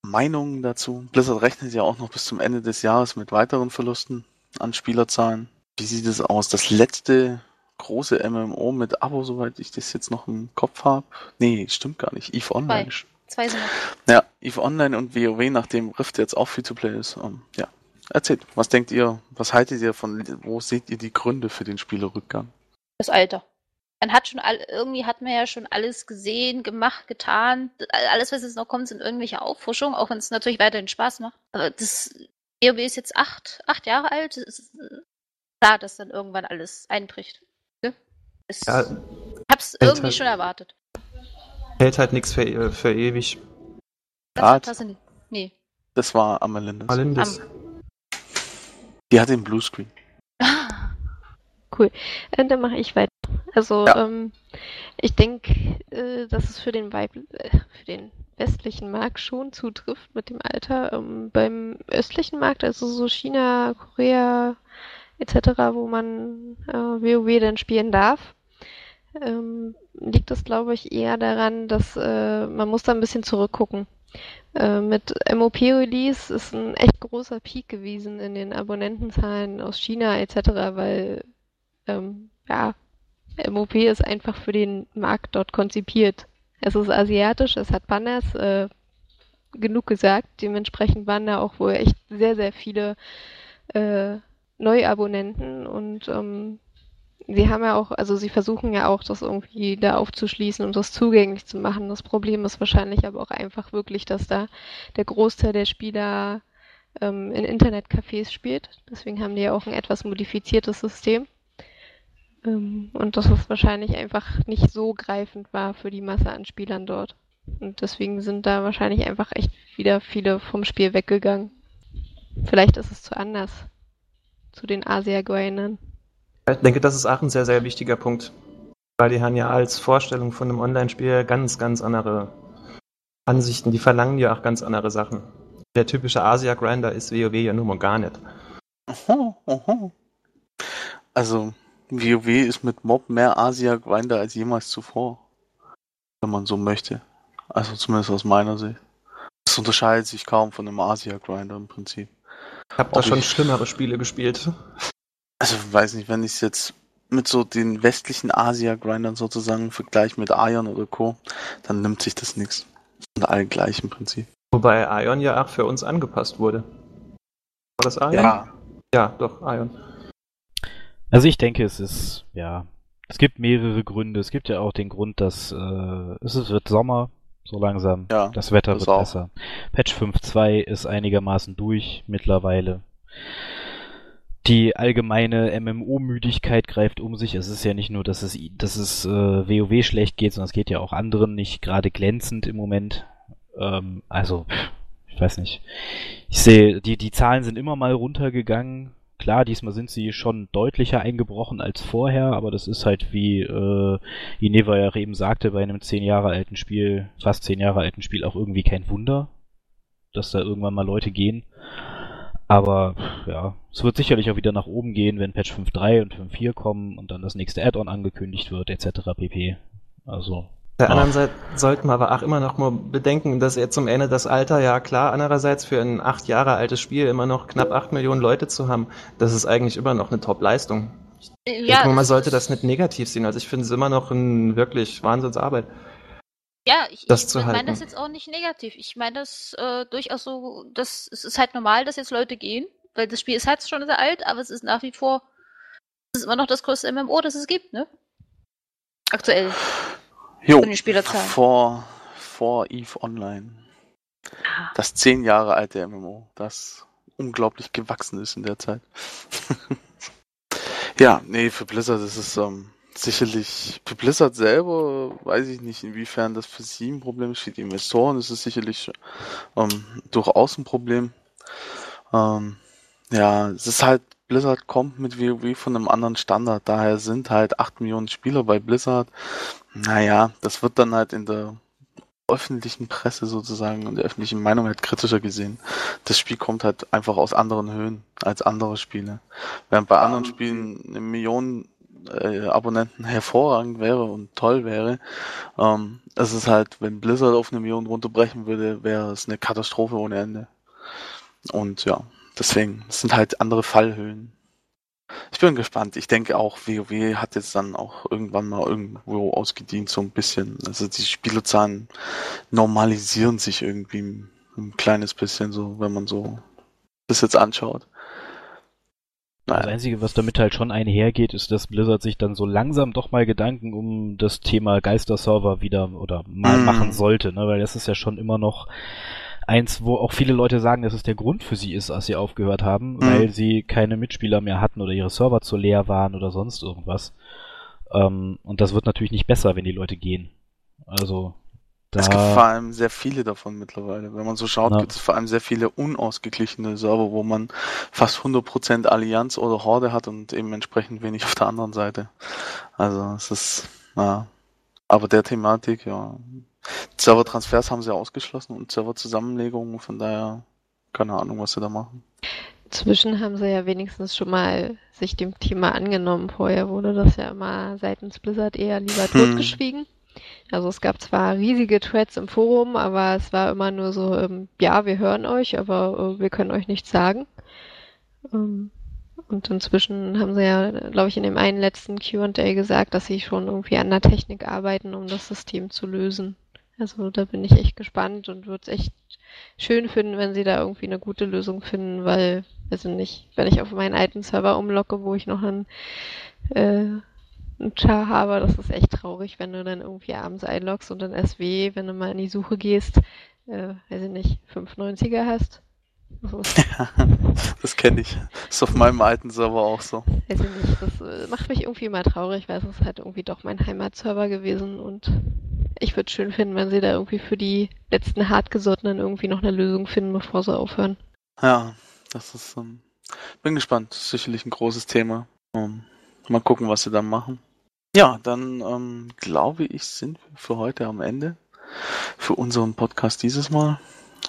Meinungen dazu. Blizzard rechnet ja auch noch bis zum Ende des Jahres mit weiteren Verlusten an Spielerzahlen. Wie sieht es aus? Das letzte große MMO mit Abo, soweit ich das jetzt noch im Kopf habe. Nee, stimmt gar nicht. EVE Online. Zwei sind noch. Ja, EVE Online und WoW, nachdem Rift jetzt auch Free-to-Play ist. Ähm, ja, erzählt, was denkt ihr, was haltet ihr von, wo seht ihr die Gründe für den Spielerrückgang? Das Alter. Man hat schon all, irgendwie hat man ja schon alles gesehen, gemacht, getan. Alles, was jetzt noch kommt, sind irgendwelche Auffrischungen, auch wenn es natürlich weiterhin Spaß macht. Aber das WoW ist jetzt acht, acht Jahre alt. Es ist äh, klar, dass dann irgendwann alles einbricht. Ne? Es, Ja, ich hab's irgendwie schon erwartet. Hält halt nichts für, für ewig. Das nicht. Nee. Das war Amelindes. Malindes. Die hat den Bluescreen. Cool. Äh, dann mache ich weiter. Also, Ja. ähm, ich denke, äh, dass es für den Weib äh, für den westlichen Markt schon zutrifft mit dem Alter. Ähm, beim östlichen Markt, also so China, Korea etc., wo man äh, WoW dann spielen darf, ähm, liegt es, glaube ich, eher daran, dass äh, man muss da ein bisschen zurückgucken. Äh, mit MOP-Release ist ein echt großer Peak gewesen in den Abonnentenzahlen aus China etc., weil ähm, ja, MOP ist einfach für den Markt dort konzipiert. Es ist asiatisch, es hat Banners, äh, genug gesagt. Dementsprechend waren da auch wohl echt sehr, sehr viele äh, Neuabonnenten und ähm, sie haben ja auch, also sie versuchen ja auch, das irgendwie da aufzuschließen und das zugänglich zu machen. Das Problem ist wahrscheinlich aber auch einfach wirklich, dass da der Großteil der Spieler ähm, in Internetcafés spielt. Deswegen haben die ja auch ein etwas modifiziertes System. Ähm, und dass es wahrscheinlich einfach nicht so greifend war für die Masse an Spielern dort. Und deswegen sind da wahrscheinlich einfach echt wieder viele vom Spiel weggegangen. Vielleicht ist es zu anders. Zu den Asia-Grindern. Ich denke, das ist auch ein sehr, sehr wichtiger Punkt. Weil die haben ja als Vorstellung von einem Online-Spiel ganz, ganz andere Ansichten. Die verlangen ja auch ganz andere Sachen. Der typische Asia-Grinder ist WoW ja nun mal gar nicht. Oho, oho. Also, WoW ist mit Mob mehr Asia-Grinder als jemals zuvor. Wenn man so möchte. Also zumindest aus meiner Sicht. Das unterscheidet sich kaum von einem Asia-Grinder im Prinzip. Ich habe da schon schlimmere Spiele gespielt. Also, weiß nicht, wenn ich es jetzt mit so den westlichen Asia-Grindern sozusagen vergleiche mit Ion oder Co., dann nimmt sich das nichts. Sind alle gleich im Prinzip. Wobei Ion ja auch für uns angepasst wurde. War das Ion? Ja, Ja, doch, Ion. Also ich denke, es ist, ja, es gibt mehrere Gründe. Es gibt ja auch den Grund, dass äh, es wird Sommer, so langsam. Ja, das Wetter das wird auch. besser. Patch 5.2 ist einigermaßen durch mittlerweile. Die allgemeine MMO-Müdigkeit greift um sich. Es ist ja nicht nur, dass es, dass es äh, WoW schlecht geht, sondern es geht ja auch anderen nicht gerade glänzend im Moment. Ähm, also, ich weiß nicht. Ich sehe, die, die Zahlen sind immer mal runtergegangen. klar, diesmal sind sie schon deutlicher eingebrochen als vorher, aber das ist halt wie äh, Ineva ja eben sagte, bei einem zehn Jahre alten Spiel, fast zehn Jahre alten Spiel auch irgendwie kein Wunder, dass da irgendwann mal Leute gehen. Aber ja, es wird sicherlich auch wieder nach oben gehen, wenn Patch 5.3 und 5.4 kommen und dann das nächste Add-on angekündigt wird, etc. pp. Also der anderen Seite sollten wir aber auch immer noch mal bedenken, dass er zum Ende das Alter, ja klar, andererseits für ein acht Jahre altes Spiel immer noch knapp acht Millionen Leute zu haben, das ist eigentlich immer noch eine Top-Leistung. Ich ja, denke, man sollte das nicht negativ sehen. Also ich finde es immer noch eine wirklich Wahnsinnsarbeit. Ja, ich, ich meine das jetzt auch nicht negativ. Ich meine das äh, durchaus so, dass es ist halt normal, dass jetzt Leute gehen, weil das Spiel ist halt schon sehr alt, aber es ist nach wie vor, es ist immer noch das größte MMO, das es gibt, ne? Aktuell. Jo, von den Spielerzahlen. Vor, vor EVE Online. Ah. Das zehn Jahre alte MMO, das unglaublich gewachsen ist in der Zeit. ja, nee, für Blizzard ist es ähm, sicherlich, für Blizzard selber weiß ich nicht, inwiefern das für sie ein Problem ist. Für die Investoren ist es sicherlich ähm, durchaus ein Problem. Ähm, ja, es ist halt Blizzard kommt mit WoW von einem anderen Standard. Daher sind halt 8 Millionen Spieler bei Blizzard. Naja, das wird dann halt in der öffentlichen Presse sozusagen und der öffentlichen Meinung halt kritischer gesehen. Das Spiel kommt halt einfach aus anderen Höhen als andere Spiele. Während bei anderen Spielen eine Million äh, Abonnenten hervorragend wäre und toll wäre, ähm, es ist halt, wenn Blizzard auf eine Million runterbrechen würde, wäre es eine Katastrophe ohne Ende. Und ja, Deswegen, es sind halt andere Fallhöhen. Ich bin gespannt. Ich denke auch, WoW hat jetzt dann auch irgendwann mal irgendwo ausgedient, so ein bisschen. Also die Spielerzahlen normalisieren sich irgendwie ein, ein kleines bisschen, so, wenn man so das jetzt anschaut. Naja. Das Einzige, was damit halt schon einhergeht, ist, dass Blizzard sich dann so langsam doch mal Gedanken um das Thema Geisterserver wieder oder mal mm. machen sollte, ne? weil das ist ja schon immer noch eins, wo auch viele Leute sagen, dass es der Grund für sie ist, dass sie aufgehört haben, mhm. weil sie keine Mitspieler mehr hatten oder ihre Server zu leer waren oder sonst irgendwas. Ähm, und das wird natürlich nicht besser, wenn die Leute gehen. Also. Da, es gibt vor allem sehr viele davon mittlerweile. Wenn man so schaut, ja. gibt es vor allem sehr viele unausgeglichene Server, wo man fast 100% Allianz oder Horde hat und eben entsprechend wenig auf der anderen Seite. Also es ist, ja. Aber der Thematik, ja, Servertransfers haben sie ausgeschlossen und Serverzusammenlegungen, von daher keine Ahnung, was sie da machen. Inzwischen haben sie ja wenigstens schon mal sich dem Thema angenommen. Vorher wurde das ja immer seitens Blizzard eher lieber hm. Also es gab zwar riesige Threads im Forum, aber es war immer nur so, ähm, ja, wir hören euch, aber äh, wir können euch nichts sagen. Ähm, und inzwischen haben sie ja, glaube ich, in dem einen letzten QA gesagt, dass sie schon irgendwie an der Technik arbeiten, um das System zu lösen. Also da bin ich echt gespannt und würde es echt schön finden, wenn sie da irgendwie eine gute Lösung finden, weil, also nicht, wenn ich auf meinen alten Server umlocke, wo ich noch einen, äh, Char habe, das ist echt traurig, wenn du dann irgendwie abends einloggst und dann SW, wenn du mal in die Suche gehst, äh, weiß ich nicht, 590er hast. Ja, das kenne ich. Ist auf meinem alten Server auch so. Weiß ich nicht, das äh, macht mich irgendwie mal traurig, weil es ist halt irgendwie doch mein Heimatserver gewesen und ich würde es schön finden, wenn sie da irgendwie für die letzten Hartgesottenen irgendwie noch eine Lösung finden, bevor sie aufhören. Ja, das ist, ähm, bin gespannt. Das ist sicherlich ein großes Thema. Um, mal gucken, was sie dann machen. Ja, dann ähm, glaube ich, sind wir für heute am Ende. Für unseren Podcast dieses Mal.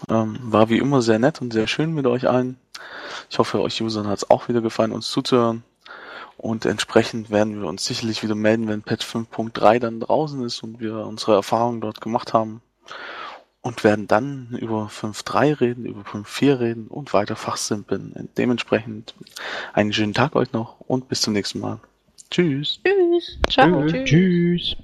Ähm, war wie immer sehr nett und sehr schön mit euch allen. Ich hoffe, euch Usern hat es auch wieder gefallen, uns zuzuhören. Und entsprechend werden wir uns sicherlich wieder melden, wenn Patch 5.3 dann draußen ist und wir unsere Erfahrungen dort gemacht haben. Und werden dann über 5.3 reden, über 5.4 reden und weiter fachsimpeln. Dementsprechend einen schönen Tag euch noch und bis zum nächsten Mal. Tschüss. Tschüss. Ciao. Tschüss. Tschüss.